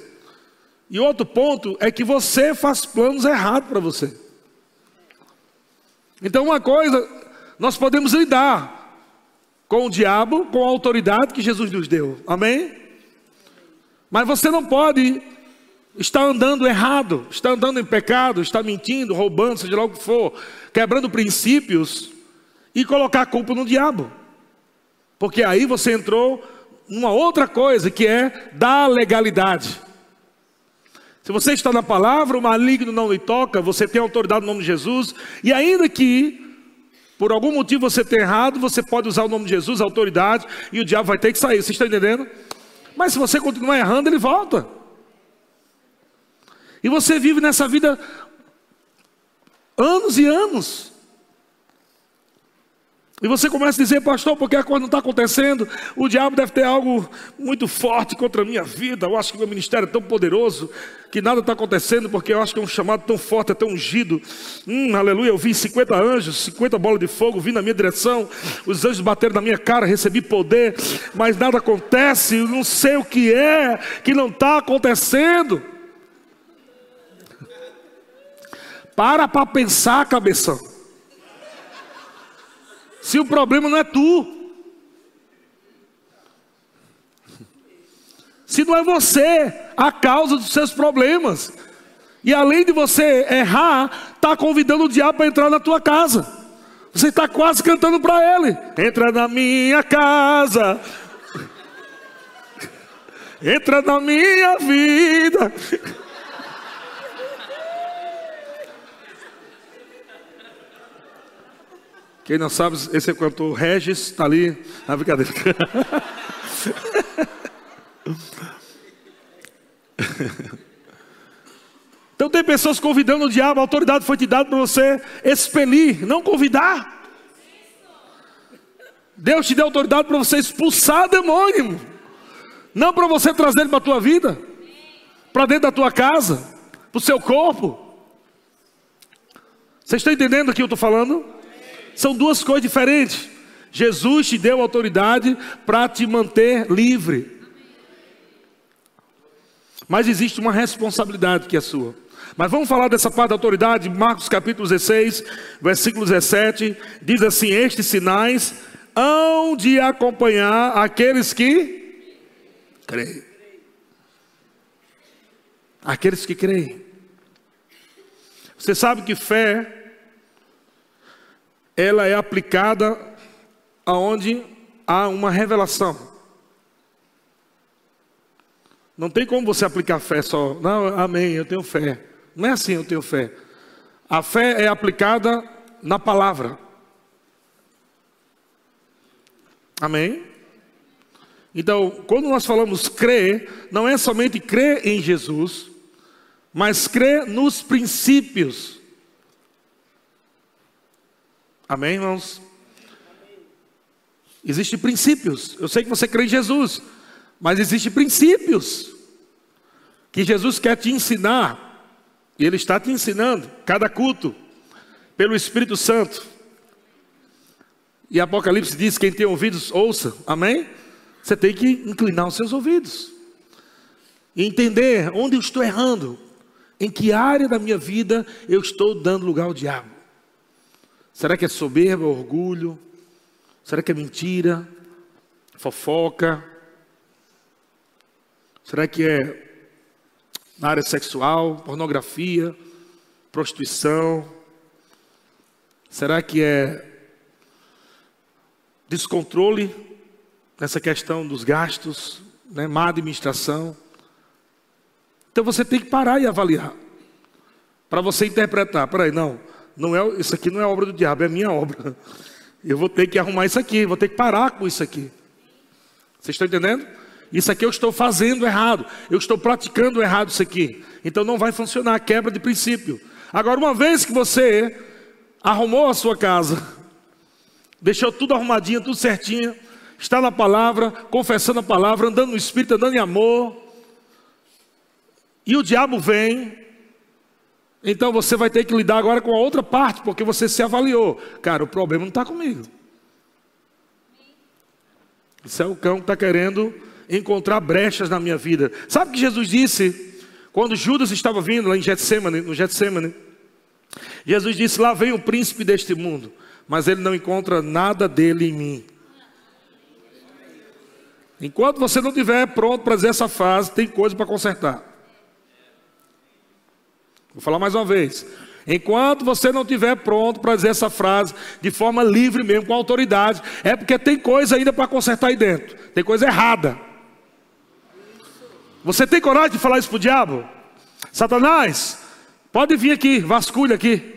S1: E outro ponto é que você faz planos errados para você. Então, uma coisa, nós podemos lidar com o diabo, com a autoridade que Jesus nos deu. Amém? Mas você não pode está andando errado, está andando em pecado, está mentindo, roubando, seja lá o que for, quebrando princípios e colocar a culpa no diabo. Porque aí você entrou numa outra coisa que é da legalidade. Se você está na palavra, o maligno não lhe toca, você tem autoridade no nome de Jesus, e ainda que por algum motivo você tenha errado, você pode usar o nome de Jesus, a autoridade, e o diabo vai ter que sair. Você está entendendo? Mas se você continuar errando, ele volta. E você vive nessa vida anos e anos. E você começa a dizer, pastor, porque a coisa não está acontecendo? O diabo deve ter algo muito forte contra a minha vida. Eu acho que o meu ministério é tão poderoso que nada está acontecendo, porque eu acho que é um chamado tão forte, é tão ungido. Hum, aleluia, eu vi 50 anjos, 50 bolas de fogo vindo na minha direção. Os anjos bateram na minha cara, recebi poder, mas nada acontece. Eu não sei o que é que não está acontecendo. Para para pensar, cabeção. Se o problema não é tu. Se não é você a causa dos seus problemas. E além de você errar, está convidando o diabo para entrar na tua casa. Você está quase cantando para ele. Entra na minha casa. Entra na minha vida. Quem não sabe, esse é o cantor Regis, está ali. Na brincadeira. Então tem pessoas convidando o diabo, a autoridade foi te dada para você expelir, não convidar. Deus te deu autoridade para você expulsar demônio, não para você trazer ele para a tua vida, para dentro da tua casa, para o seu corpo. Vocês estão entendendo o que eu estou falando? São duas coisas diferentes. Jesus te deu autoridade para te manter livre. Mas existe uma responsabilidade que é sua. Mas vamos falar dessa parte da autoridade, Marcos capítulo 16, versículo 17, diz assim: Estes sinais hão de acompanhar aqueles que creem. Aqueles que creem. Você sabe que fé ela é aplicada aonde há uma revelação. Não tem como você aplicar fé só, não, amém, eu tenho fé. Não é assim, eu tenho fé. A fé é aplicada na palavra. Amém? Então, quando nós falamos crer, não é somente crer em Jesus, mas crer nos princípios Amém, irmãos? Existem princípios. Eu sei que você crê em Jesus, mas existem princípios que Jesus quer te ensinar. E Ele está te ensinando, cada culto, pelo Espírito Santo. E Apocalipse diz: quem tem ouvidos, ouça. Amém? Você tem que inclinar os seus ouvidos. E entender onde eu estou errando. Em que área da minha vida eu estou dando lugar ao diabo. Será que é soberba, orgulho? Será que é mentira? Fofoca? Será que é na área sexual, pornografia, prostituição? Será que é descontrole nessa questão dos gastos, né, má administração? Então você tem que parar e avaliar. Para você interpretar, peraí, não, não é, isso aqui não é obra do diabo, é minha obra. Eu vou ter que arrumar isso aqui, vou ter que parar com isso aqui. Vocês estão entendendo? Isso aqui eu estou fazendo errado, eu estou praticando errado isso aqui. Então não vai funcionar, quebra de princípio. Agora, uma vez que você arrumou a sua casa, deixou tudo arrumadinho, tudo certinho, está na palavra, confessando a palavra, andando no Espírito, andando em amor, e o diabo vem, então você vai ter que lidar agora com a outra parte, porque você se avaliou. Cara, o problema não está comigo. Isso é o cão que está querendo encontrar brechas na minha vida. Sabe o que Jesus disse quando Judas estava vindo lá em Getsemane, no Getsemane? Jesus disse: Lá vem o príncipe deste mundo, mas ele não encontra nada dele em mim. Enquanto você não estiver pronto para dizer essa frase, tem coisa para consertar. Vou falar mais uma vez. Enquanto você não estiver pronto para dizer essa frase de forma livre mesmo, com autoridade, é porque tem coisa ainda para consertar aí dentro. Tem coisa errada. Você tem coragem de falar isso para o diabo? Satanás, pode vir aqui, vasculha aqui.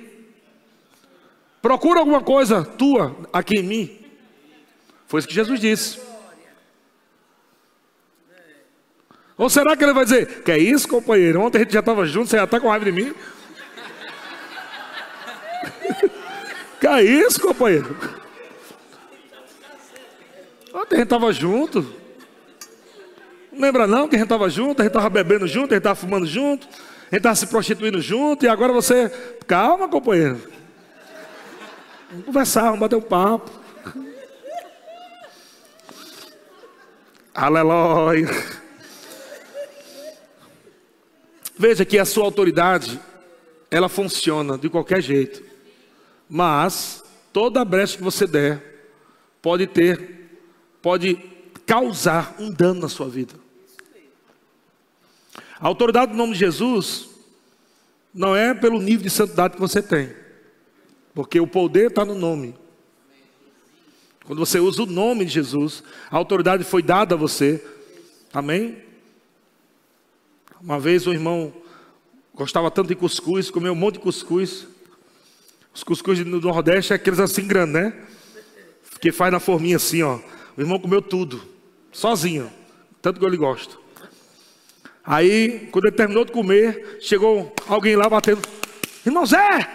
S1: Procura alguma coisa tua aqui em mim. Foi isso que Jesus disse. Ou será que ele vai dizer, que é isso, companheiro? Ontem a gente já estava junto, você já está com raiva de mim? que é isso, companheiro? Ontem a gente estava junto. Não lembra não que a gente estava junto, a gente estava bebendo junto, a gente estava fumando junto, a gente estava se prostituindo junto, e agora você. Calma, companheiro. Vamos conversar, vamos bater um papo. Aleluia. Veja que a sua autoridade, ela funciona de qualquer jeito. Mas toda brecha que você der pode ter, pode causar um dano na sua vida. A autoridade do nome de Jesus não é pelo nível de santidade que você tem, porque o poder está no nome. Quando você usa o nome de Jesus, a autoridade foi dada a você. Amém? Uma vez um irmão gostava tanto de cuscuz, comeu um monte de cuscuz. Os cuscuz do Nordeste é aqueles assim grandes, né? Que faz na forminha assim, ó. O irmão comeu tudo, sozinho, tanto que ele gosta. Aí, quando ele terminou de comer, chegou alguém lá batendo. Irmão Zé,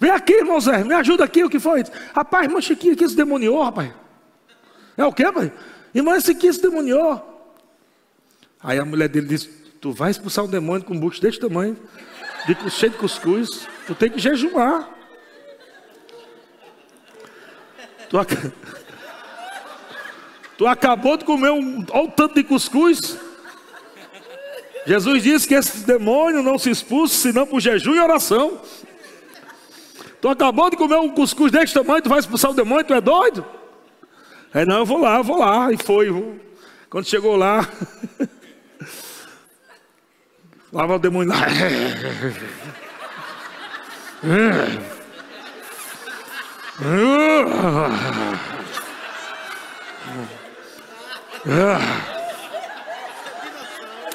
S1: vem aqui, irmão Zé, me ajuda aqui, o que foi? Rapaz, irmão Chiquinho aqui se demoniou, rapaz. É o quê, pai? Irmão, esse aqui se demoniou. Aí a mulher dele disse: Tu vai expulsar um demônio com um bucho desse tamanho, de, cheio de cuscuz, tu tem que jejuar. Tu, ac... tu acabou de comer um, olha o tanto de cuscuz. Jesus disse que esse demônio não se expulsa senão por jejum e oração. Tu acabou de comer um cuscuz desse tamanho, tu vai expulsar o demônio, tu é doido? É, não, eu vou lá, eu vou lá. E foi. Quando chegou lá, lá vai o demônio lá.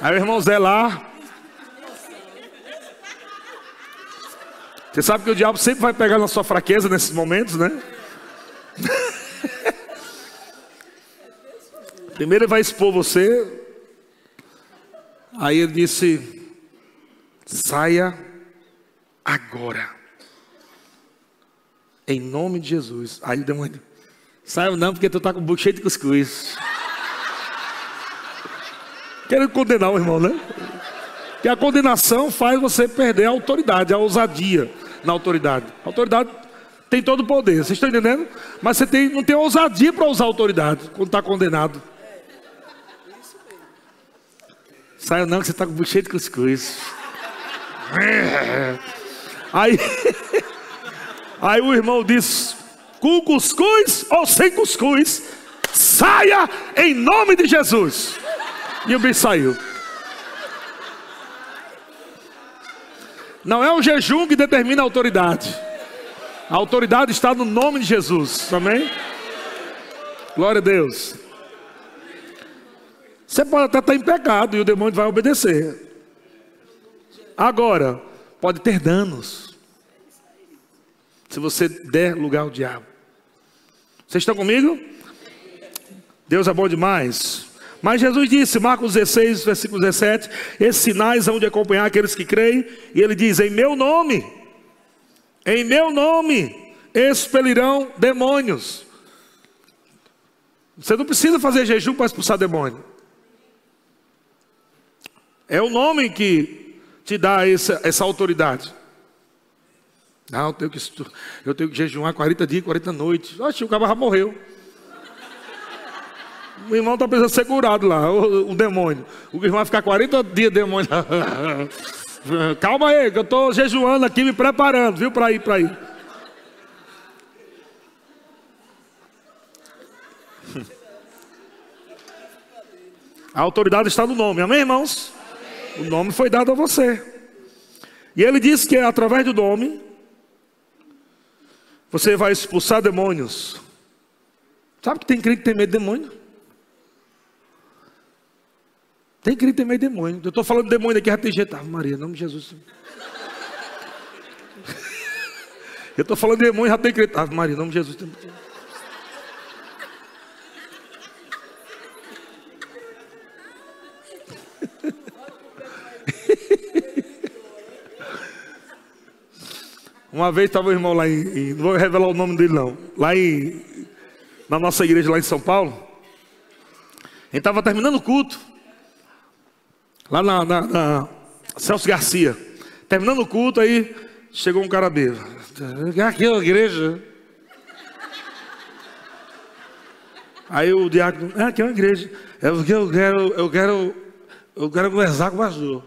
S1: Aí o irmão Zé lá. Você sabe que o diabo sempre vai pegar na sua fraqueza nesses momentos, né? Primeiro ele vai expor você. Aí ele disse: saia agora. Em nome de Jesus. Aí o demônio, saia não, porque tu tá com o bucho cheio de cuscuz. Querendo condenar o irmão, né? Que a condenação faz você perder a autoridade, a ousadia na autoridade. A autoridade tem todo o poder, vocês estão entendendo? Mas você tem, não tem ousadia para usar autoridade quando está condenado. Saia não, que você está com cheio de cuscuz. Aí, aí o irmão disse: com cuscuz ou sem cuscuz, saia em nome de Jesus. E o bicho saiu. Não é o jejum que determina a autoridade. A autoridade está no nome de Jesus. Amém? Glória a Deus. Você pode até estar em pecado e o demônio vai obedecer. Agora, pode ter danos. Se você der lugar ao diabo. Vocês estão comigo? Deus é bom demais. Mas Jesus disse, Marcos 16, versículo 17: Esses sinais vão de acompanhar aqueles que creem. E ele diz: Em meu nome, em meu nome, expelirão demônios. Você não precisa fazer jejum para expulsar demônio. É o nome que te dá essa, essa autoridade. Não, eu tenho, que, eu tenho que jejuar 40 dias, 40 noites. Oxe, o cara já morreu. O irmão está precisando ser curado lá, o, o, demônio. O irmão vai ficar 40 dias demônio. Calma aí, que eu estou jejuando aqui, me preparando, viu, para ir, para ir. A autoridade está no nome, amém, irmãos? O nome foi dado a você. E ele disse que é através do nome você vai expulsar demônios. Sabe que tem crente que tem medo de demônio? Tem crente que tem medo de demônio. Eu estou falando de demônio aqui, já tem jeito. Ah, Maria, nome de Jesus. Eu estou falando de demônio, já tem crente. Ah, Maria, nome de Jesus. Uma vez estava o irmão lá em, Não vou revelar o nome dele não. Lá em. Na nossa igreja lá em São Paulo. Gente estava terminando o culto. Lá na, na, na, Celso Garcia. Terminando o culto, aí chegou um cara bêbado. Aqui é a igreja. Aí o diácono, é aqui é uma igreja. Eu quero, eu quero, eu quero conversar com o pastor.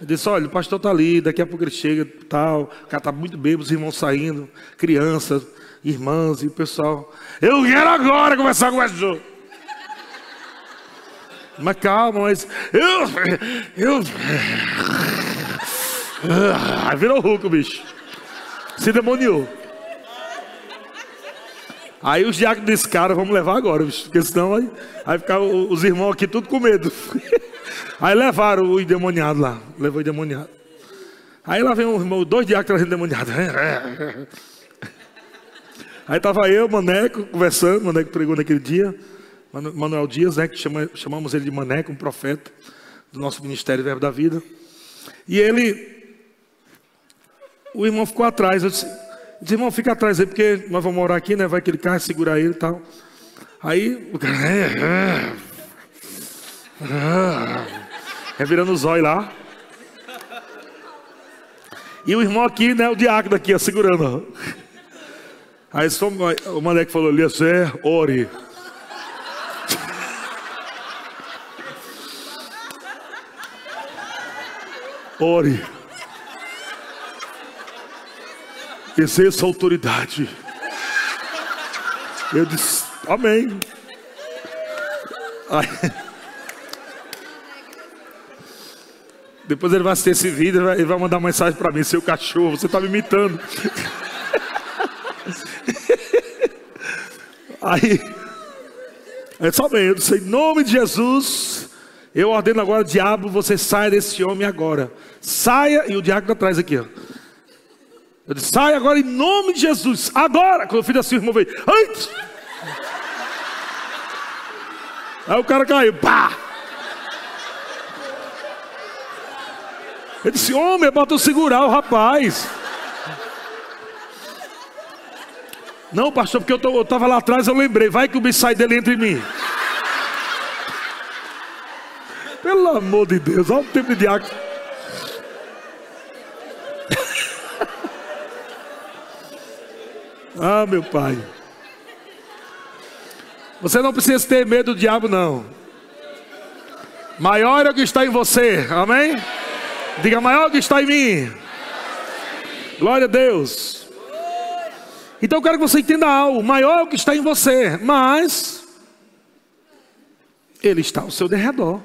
S1: Eu disse, olha, o pastor está ali, daqui a pouco ele chega, tal, o cara está muito bêbado, os irmãos saindo, crianças, irmãs e o pessoal. Eu quero agora conversar com o pastor. Mas calma, mas eu. Eu. Ah, virou o Hulk, bicho. Se demoniou. Aí os diáconos desse cara, vamos levar agora, bicho, porque senão aí, aí os irmãos aqui tudo com medo. Aí levaram o endemoniado lá. Levou o endemoniado. Aí lá vem um irmão, dois dias trazendo endemoniado. Aí estava eu, Maneco, conversando. Maneco pregou naquele dia. Manuel Dias, né, que chama, chamamos ele de Maneco, um profeta do nosso ministério Verbo da Vida. E ele, o irmão ficou atrás. Eu disse, disse irmão, fica atrás aí, porque nós vamos morar aqui, né? Vai aquele carro segurar ele e tal. Aí o cara, é, é. Ah. Revirando os olhos lá. E o irmão aqui, né? O diácono aqui, ó, segurando. Aí só, o mané falou ali, é, ore. Ore. Exerça autoridade. Eu disse, amém. Aí, Depois ele vai assistir esse vídeo e vai, mandar mensagem para mim, seu cachorro, você está me imitando. Aí, é só bem, eu disse, em nome de Jesus, eu ordeno agora, diabo, você saia desse homem agora. Saia, e o diabo atrás aqui, ó. Eu disse, sai agora em nome de Jesus, agora. Quando eu fiz assim, o irmão veio, antes. Aí o cara caiu, pá. Ele disse: Homem, é para tu segurar o rapaz. Não, pastor, porque eu estava lá atrás, eu lembrei. Vai que o bicho sai dele entre mim. Pelo amor de Deus, olha o tempo de diácono. Ah, meu pai. Você não precisa ter medo do diabo, não. Maior é o que está em você, amém? Diga, maior que está em mim. Glória a Deus. Então eu quero que você entenda algo: maior que está em você, mas ele está ao seu derredor.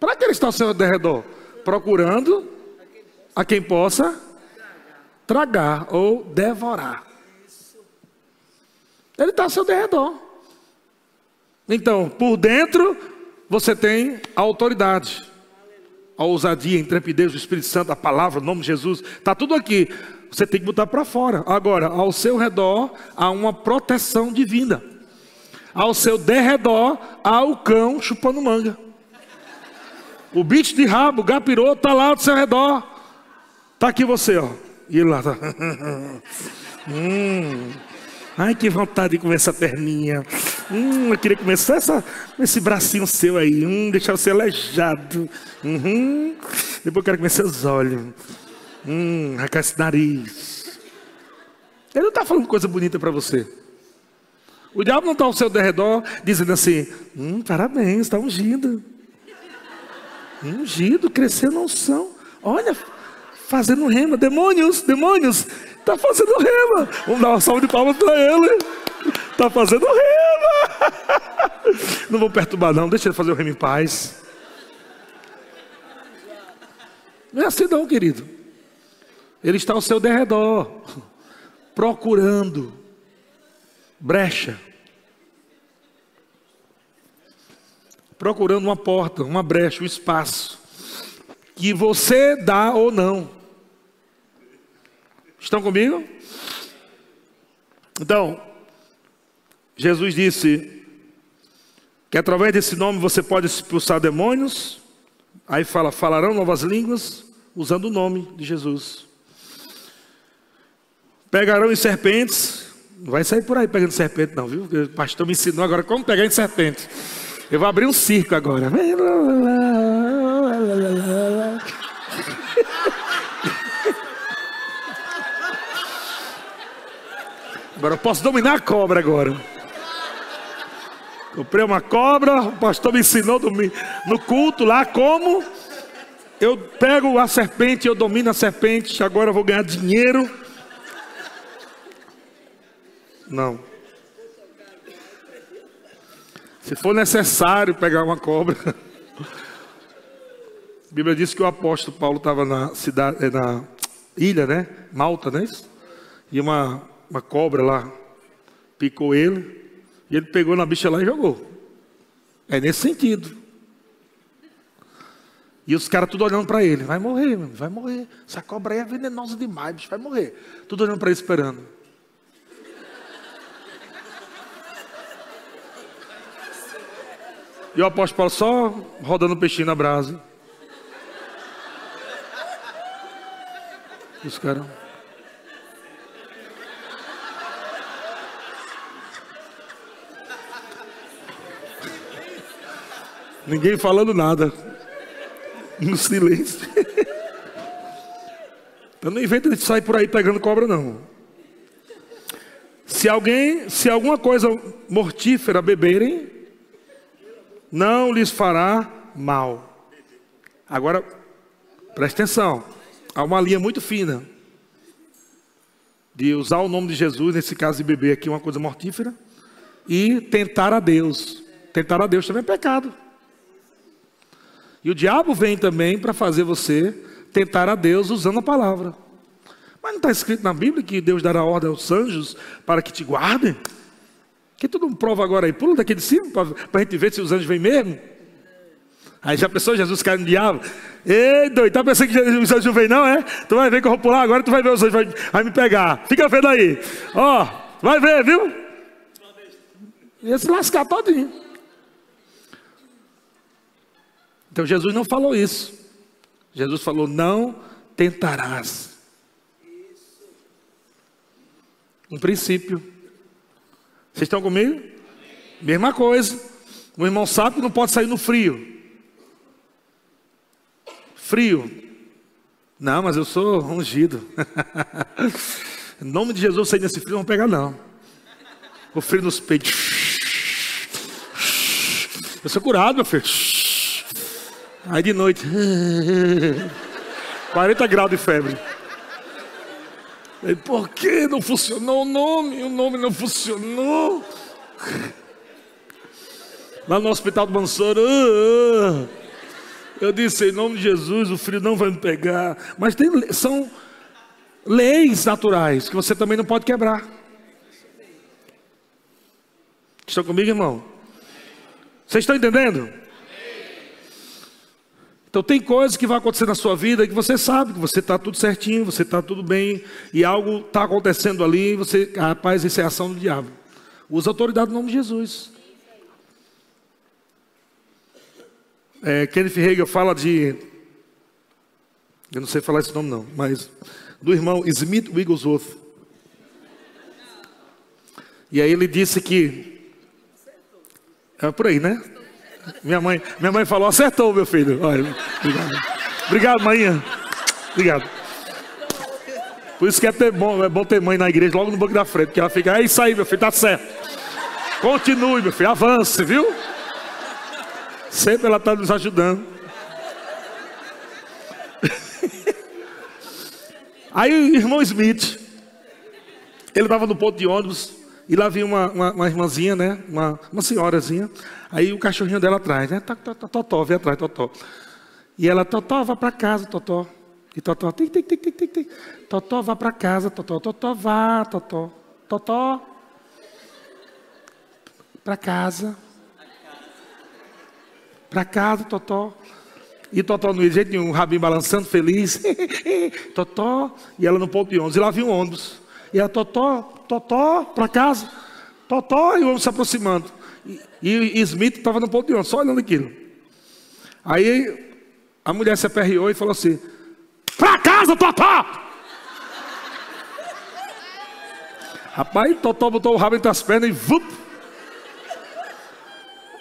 S1: Para que ele está ao seu derredor? Procurando a quem possa tragar ou devorar. Ele está ao seu derredor. Então, por dentro, você tem autoridade, a ousadia, a intrepidez do Espírito Santo, a palavra, o nome de Jesus, está tudo aqui. Você tem que botar para fora. Agora, ao seu redor há uma proteção divina. Ao seu derredor há o cão chupando manga. O bicho de rabo, o gapiroto, está lá ao seu redor. Está aqui você, ó. E lá tá. hum. Ai, que vontade de comer essa perninha. Hum, eu queria começar essa, esse bracinho seu aí. Hum, deixar você aleijado. Uhum. Depois eu quero comer seus olhos. Hum, arrancar esse nariz. Ele não está falando coisa bonita para você. O diabo não está ao seu derredor dizendo assim: hum, parabéns, está ungido. Ungido, crescendo não unção. Olha, fazendo rema. Demônios, demônios, está fazendo rema. Vamos dar uma salva de palmas para ele. Está fazendo rema. Não vou perturbar, não. Deixa ele fazer o rema em paz. Não é assim, não, querido. Ele está ao seu derredor, procurando brecha, procurando uma porta, uma brecha, um espaço, que você dá ou não. Estão comigo? Então, Jesus disse que através desse nome você pode expulsar demônios. Aí fala, falarão novas línguas, usando o nome de Jesus. Pegarão em serpentes. Não vai sair por aí pegando serpente, não, viu? O pastor me ensinou agora como pegar em serpente. Eu vou abrir um circo agora. Agora eu posso dominar a cobra agora. Comprei uma cobra, o pastor me ensinou no culto lá como eu pego a serpente, eu domino a serpente, agora eu vou ganhar dinheiro. Não. Se for necessário pegar uma cobra. A Bíblia diz que o apóstolo Paulo estava na cidade, eh, na ilha, né? Malta, né? E uma, uma cobra lá picou ele. E ele pegou na bicha lá e jogou. É nesse sentido. E os caras tudo olhando para ele. Vai morrer, vai morrer. Essa cobra aí é venenosa demais, bicho, vai morrer. Tudo olhando para ele esperando. E o apóstolo Paulo só rodando o peixinho na brasa. Os caras. Ninguém falando nada. No silêncio. Então não inventa de sair por aí pegando cobra, não. Se alguém, se alguma coisa mortífera beberem, não lhes fará mal. Agora, preste atenção. Há uma linha muito fina de usar o nome de Jesus, nesse caso de beber aqui, uma coisa mortífera, e tentar a Deus. Tentar a Deus também é pecado. E o diabo vem também para fazer você tentar a Deus usando a palavra. Mas não está escrito na Bíblia que Deus dará ordem aos anjos para que te guardem? Que tudo um prova agora aí, pula daqui de cima para a gente ver se os anjos vêm mesmo. Aí já pensou Jesus cai no diabo? Ei, doido, tá pensando que os anjos não vêm não, é? Tu vai ver que eu vou pular agora, tu vai ver os anjos, vai, vai me pegar. Fica vendo aí. Ó, vai ver, viu? Ia se lascar todinho. Então Jesus não falou isso. Jesus falou: não tentarás. Um princípio. Vocês estão comigo? Mesma coisa. O irmão sabe que não pode sair no frio. Frio. Não, mas eu sou ungido. Em nome de Jesus, sair nesse frio não pegar não. O frio nos peitos. Eu sou curado, meu filho. Aí de noite. 40 graus de febre. por que não funcionou o nome? O nome não funcionou. Lá no hospital do Mansoro. Uh, uh, eu disse, em nome de Jesus, o frio não vai me pegar. Mas tem, são leis naturais que você também não pode quebrar. Estão comigo, irmão? Vocês estão entendendo? Então tem coisas que vão acontecer na sua vida que você sabe que você está tudo certinho, você está tudo bem, e algo está acontecendo ali, você, rapaz, isso é ação do diabo. Usa autoridade no nome de Jesus. É, Kenneth Hagel fala de. Eu não sei falar esse nome não, mas do irmão Smith Wigglesworth. E aí ele disse que. É por aí, né? Minha mãe, minha mãe falou, acertou, meu filho. Olha, obrigado. Obrigado, mãe. Obrigado. Por isso que é, ter bom, é bom ter mãe na igreja logo no banco da frente, porque ela fica, é isso aí, meu filho, tá certo. Continue, meu filho, avance, viu? Sempre ela está nos ajudando. Aí o irmão Smith, ele estava no ponto de ônibus, e lá vinha uma, uma, uma irmãzinha, né? Uma, uma senhorazinha. Aí o cachorrinho dela atrás, né? Totó, vem atrás, Totó. E ela, Totó, vá para casa, Totó. E Totó, tic, tic, tic, tic, tic. Totó, vá para casa, Totó. Totó, vá, Totó. Totó. Para casa. Para casa, Totó. E Totó no jeito nenhum, o rabinho balançando, feliz. Totó. E ela no ponto de ônibus. E lá vinha um ônibus. E a Totó, Totó, para casa. Totó, e o homem se aproximando. E, e Smith estava no ponto de ônibus, só olhando aquilo. Aí a mulher se aperreou e falou assim: Para casa, Totó! Rapaz, Totó botou o rabo entre as pernas e vup.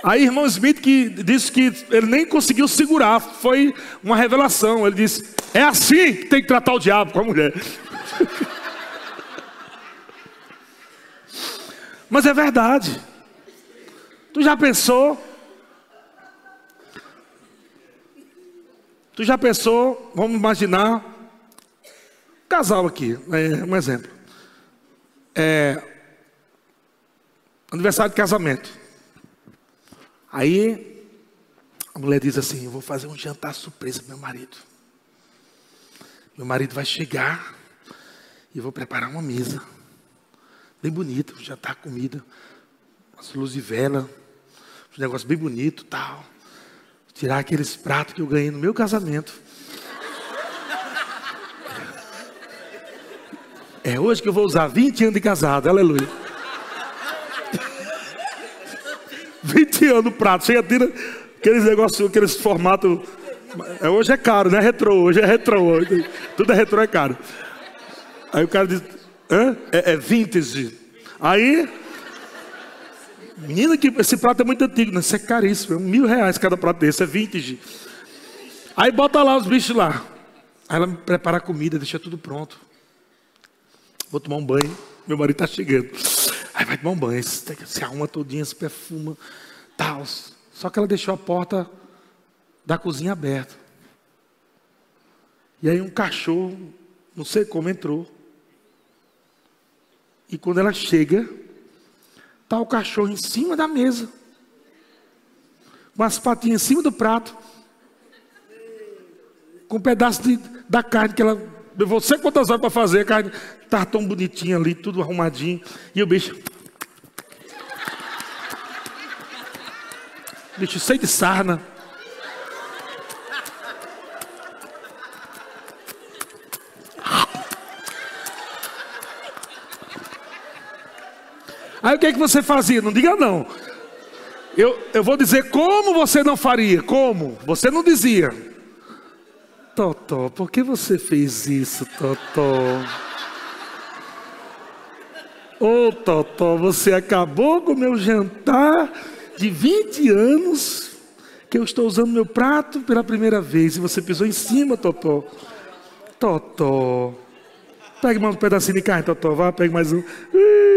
S1: Aí irmão Smith que disse que ele nem conseguiu segurar, foi uma revelação. Ele disse: É assim que tem que tratar o diabo com a mulher. Mas é verdade. Tu já pensou? Tu já pensou? Vamos imaginar. Casal aqui, é, um exemplo. É, aniversário de casamento. Aí a mulher diz assim: Eu vou fazer um jantar surpresa para meu marido. Meu marido vai chegar e eu vou preparar uma mesa bem bonita, já tá comida, as luzes de vela, um negócio bem bonito, tal. Tirar aqueles pratos que eu ganhei no meu casamento. É hoje que eu vou usar 20 anos de casado, aleluia. 20 anos no prato, chega, tira aqueles negócios, aqueles formatos. É, hoje é caro, né? Retrô, hoje é retrô. Tudo é retrô, é caro. Aí o cara diz, Hã? É, é vintage. Aí, menina, que esse prato é muito antigo, né? Isso é caríssimo, é mil reais cada prato desse, é vintage. Aí bota lá os bichos lá. Aí ela prepara a comida, deixa tudo pronto. Vou tomar um banho, meu marido está chegando. Aí vai tomar um banho, se arruma todinha, se perfuma, tal. Só que ela deixou a porta da cozinha aberta. E aí um cachorro, não sei como entrou. E quando ela chega, está o cachorro em cima da mesa, com as patinhas em cima do prato, com um pedaço de, da carne que ela levou sei quantas horas para fazer, a carne está tão bonitinha ali, tudo arrumadinho, e o bicho. Bicho cheio de sarna. Aí o que é que você fazia? Não diga não. Eu, eu vou dizer como você não faria. Como? Você não dizia. Totó, por que você fez isso, Totó? Ô oh, Totó, você acabou com o meu jantar de 20 anos que eu estou usando meu prato pela primeira vez e você pisou em cima, Totó. Totó. Pegue mais um pedacinho de carne, Totó. Vá, pegue mais um.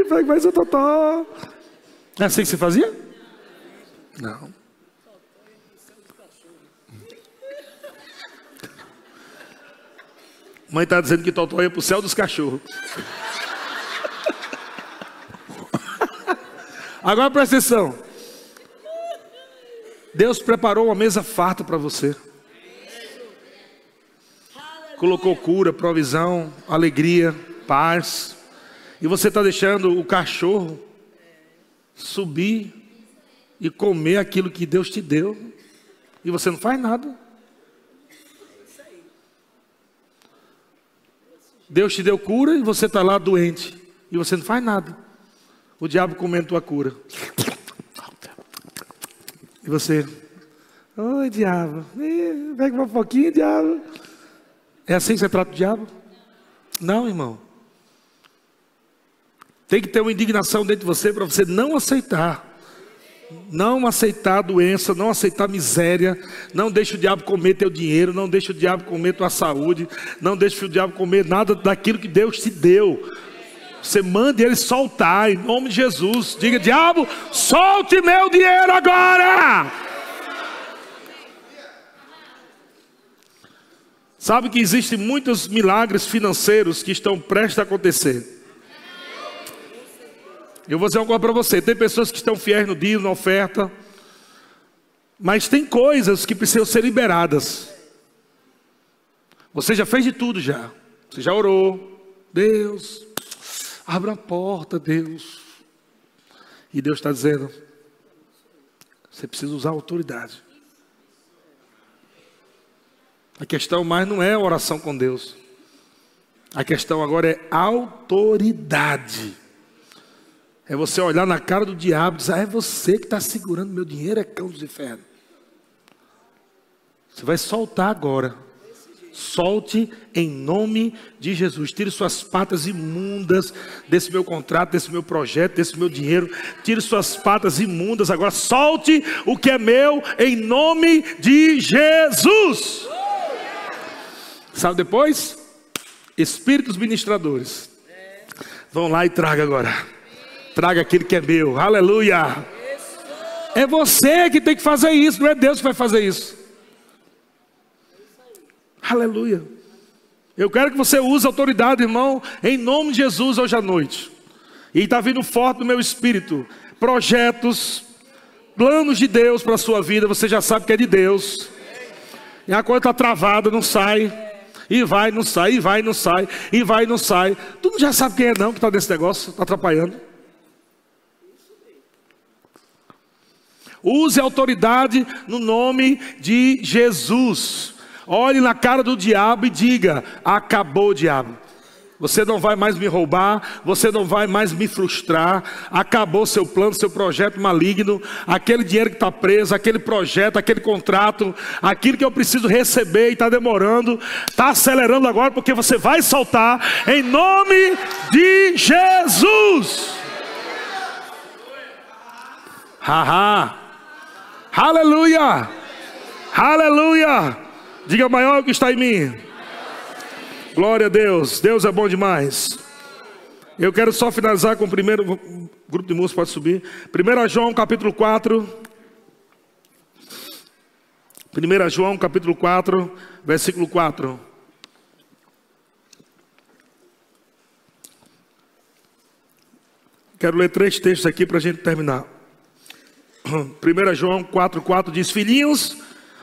S1: Pegue mais um, Totó. É assim que você fazia? Não. Mãe está dizendo que Totó ia para o céu dos cachorros. Agora presta atenção. Deus preparou uma mesa farta para você. Colocou cura, provisão, alegria, paz. E você está deixando o cachorro subir e comer aquilo que Deus te deu. E você não faz nada. Deus te deu cura e você está lá doente. E você não faz nada. O diabo comendo tua cura. E você, oi diabo, pega uma pouquinho, diabo. É assim que você trata o diabo? Não, irmão. Tem que ter uma indignação dentro de você para você não aceitar. Não aceitar a doença, não aceitar a miséria, não deixe o diabo comer teu dinheiro, não deixe o diabo comer tua saúde, não deixe o diabo comer nada daquilo que Deus te deu. Você manda ele soltar em nome de Jesus. Diga, diabo, solte meu dinheiro agora. Sabe que existem muitos milagres financeiros que estão prestes a acontecer. Eu vou dizer uma coisa para você: tem pessoas que estão fiéis no dia, na oferta, mas tem coisas que precisam ser liberadas. Você já fez de tudo já. Você já orou. Deus, abra a porta, Deus. E Deus está dizendo: você precisa usar autoridade. A questão mais não é oração com Deus. A questão agora é autoridade. É você olhar na cara do diabo e dizer: ah, é você que está segurando meu dinheiro, é cão dos infernos. Você vai soltar agora. Solte em nome de Jesus. Tire suas patas imundas desse meu contrato, desse meu projeto, desse meu dinheiro. Tire suas patas imundas agora. Solte o que é meu em nome de Jesus. Sabe depois? Espíritos ministradores. Vão lá e traga agora. Traga aquilo que é meu. Aleluia. É você que tem que fazer isso, não é Deus que vai fazer isso. Aleluia. Eu quero que você use autoridade, irmão, em nome de Jesus hoje à noite. E está vindo forte no meu espírito. Projetos, planos de Deus para a sua vida, você já sabe que é de Deus. E a coisa está travada, não sai. E vai, não sai, e vai, não sai, e vai, não sai. Tu não já sabe quem é não que está nesse negócio, está atrapalhando. Use autoridade no nome de Jesus. Olhe na cara do diabo e diga: acabou, diabo. Você não vai mais me roubar, você não vai mais me frustrar. Acabou seu plano, seu projeto maligno, aquele dinheiro que está preso, aquele projeto, aquele contrato, aquilo que eu preciso receber e está demorando, está acelerando agora, porque você vai soltar em nome de Jesus. Haha, aleluia, aleluia. Diga maior que está em mim. Glória a Deus. Deus é bom demais. Eu quero só finalizar com o primeiro grupo de músicos pode subir. 1 João capítulo 4. 1 João capítulo 4, versículo 4. Quero ler três textos aqui para a gente terminar. 1 João 4, 4 diz: Filhinhos,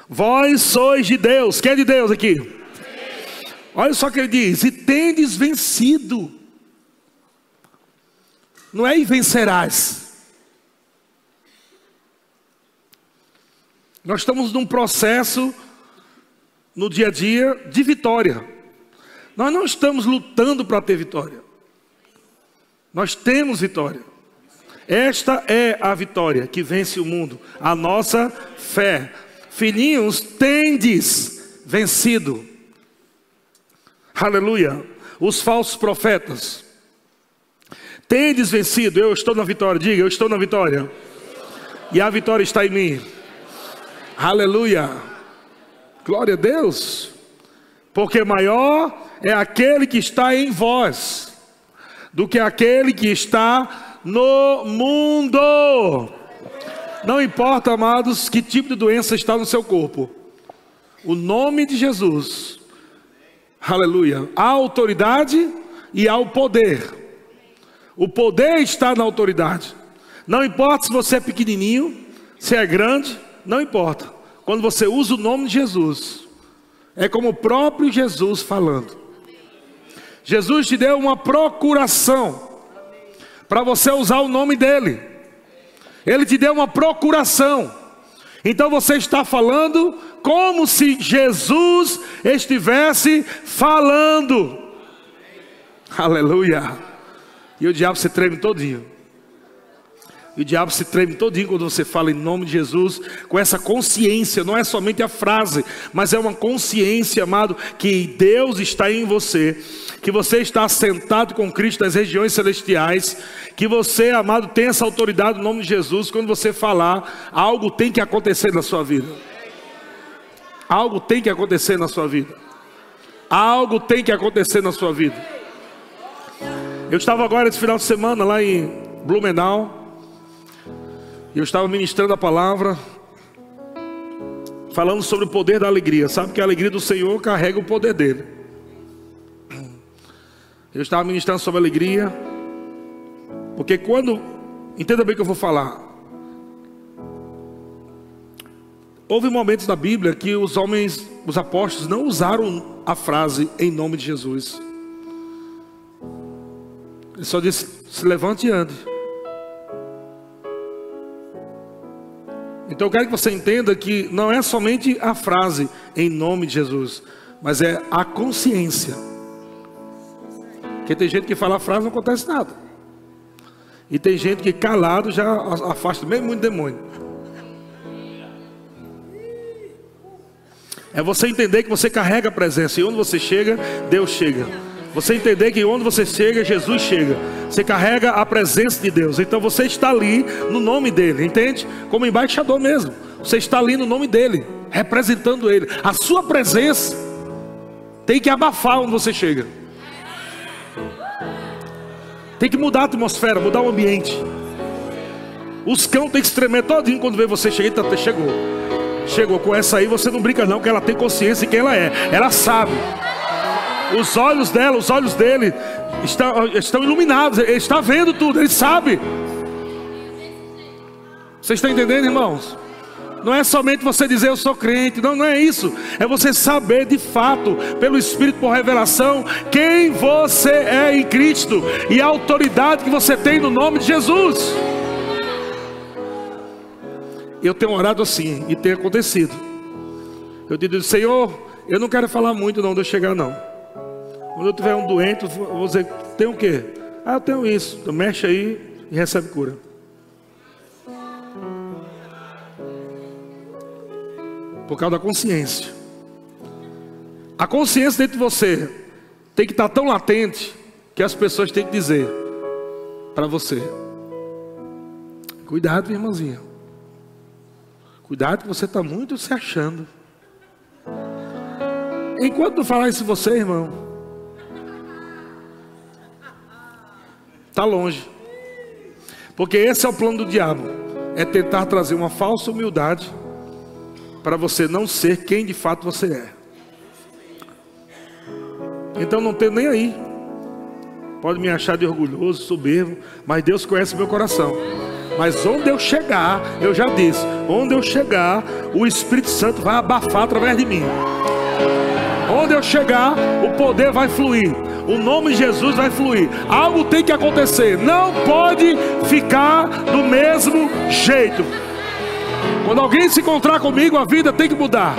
S1: Vós sois de Deus. Quem é de Deus aqui? Olha só o que ele diz: e tendes vencido. Não é e vencerás. Nós estamos num processo no dia a dia de vitória. Nós não estamos lutando para ter vitória. Nós temos vitória. Esta é a vitória que vence o mundo, a nossa fé. Filhinhos, tendes vencido. Aleluia. Os falsos profetas. Tendes vencido. Eu estou na vitória. Diga, eu estou na vitória. E a vitória está em mim. Aleluia. Glória a Deus. Porque maior é aquele que está em vós do que aquele que está no mundo. Não importa, amados, que tipo de doença está no seu corpo. O nome de Jesus, aleluia, há autoridade e há o poder. O poder está na autoridade. Não importa se você é pequenininho, se é grande, não importa. Quando você usa o nome de Jesus, é como o próprio Jesus falando. Jesus te deu uma procuração para você usar o nome dele. Ele te deu uma procuração. Então você está falando como se Jesus estivesse falando. Aleluia. E o diabo se treme todinho. E o diabo se treme todinho quando você fala em nome de Jesus, com essa consciência, não é somente a frase, mas é uma consciência, amado, que Deus está em você, que você está sentado com Cristo nas regiões celestiais, que você, amado, tem essa autoridade no nome de Jesus, quando você falar, algo tem que acontecer na sua vida. Algo tem que acontecer na sua vida. Algo tem que acontecer na sua vida. Eu estava agora esse final de semana lá em Blumenau. Eu estava ministrando a palavra, falando sobre o poder da alegria. Sabe que a alegria do Senhor carrega o poder dele. Eu estava ministrando sobre alegria, porque quando, entenda bem o que eu vou falar. Houve momentos na Bíblia que os homens, os apóstolos, não usaram a frase em nome de Jesus. Ele só disse: se levante e ande. Então eu quero que você entenda que não é somente a frase em nome de Jesus, mas é a consciência. Porque tem gente que fala a frase não acontece nada. E tem gente que calado já afasta mesmo muito demônio. É você entender que você carrega a presença e onde você chega, Deus chega. Você entender que onde você chega, Jesus chega. Você carrega a presença de Deus. Então você está ali no nome dele, entende? Como embaixador mesmo. Você está ali no nome dele, representando ele. A sua presença tem que abafar onde você chega. Tem que mudar a atmosfera, mudar o ambiente. Os cão tem que se tremer todinho quando vê você chegar. Eita, chegou. Chegou com essa aí, você não brinca não, que ela tem consciência de quem ela é. Ela sabe. Os olhos dela, os olhos dele estão, estão iluminados. Ele está vendo tudo, ele sabe. Você está entendendo, irmãos? Não é somente você dizer eu sou crente, não, não é isso. É você saber de fato, pelo Espírito por revelação, quem você é em Cristo e a autoridade que você tem no nome de Jesus. Eu tenho orado assim e tem acontecido. Eu digo, Senhor, eu não quero falar muito não de eu chegar não. Quando eu tiver um doente, eu vou dizer, tem o quê? Ah, eu tenho isso. Então mexe aí e recebe cura. Por causa da consciência. A consciência dentro de você tem que estar tão latente que as pessoas têm que dizer para você: Cuidado, minha irmãzinha. Cuidado que você está muito se achando. Enquanto não falar isso você, irmão, Está longe. Porque esse é o plano do diabo: é tentar trazer uma falsa humildade para você não ser quem de fato você é. Então não tem nem aí. Pode me achar de orgulhoso, soberbo, mas Deus conhece meu coração. Mas onde eu chegar, eu já disse, onde eu chegar, o Espírito Santo vai abafar através de mim. Onde eu chegar, o poder vai fluir o nome de Jesus vai fluir. Algo tem que acontecer, não pode ficar do mesmo jeito. Quando alguém se encontrar comigo, a vida tem que mudar.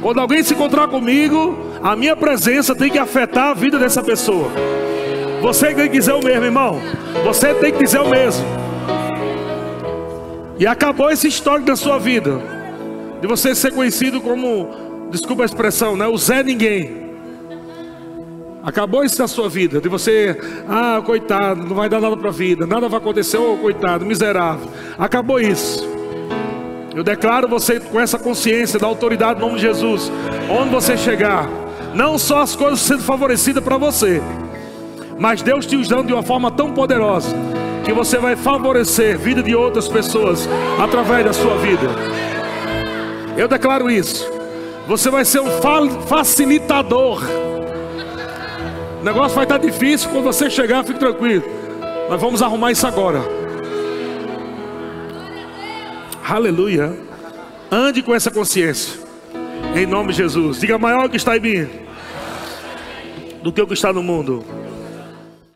S1: Quando alguém se encontrar comigo, a minha presença tem que afetar a vida dessa pessoa. Você tem que dizer o mesmo, irmão. Você tem que dizer o mesmo. E acabou esse histórico da sua vida. De você ser conhecido como, desculpa a expressão, né? O Zé Ninguém. Acabou isso na sua vida, de você, ah, coitado, não vai dar nada para a vida, nada vai acontecer, oh, coitado, miserável. Acabou isso. Eu declaro você com essa consciência da autoridade no nome de Jesus. Onde você chegar, não só as coisas sendo favorecidas para você, mas Deus te usando de uma forma tão poderosa que você vai favorecer a vida de outras pessoas através da sua vida. Eu declaro isso. Você vai ser um facilitador. O negócio vai estar difícil quando você chegar, fique tranquilo. Nós vamos arrumar isso agora. Aleluia. Ande com essa consciência. Em nome de Jesus. Diga maior que está em mim do que o que está no mundo.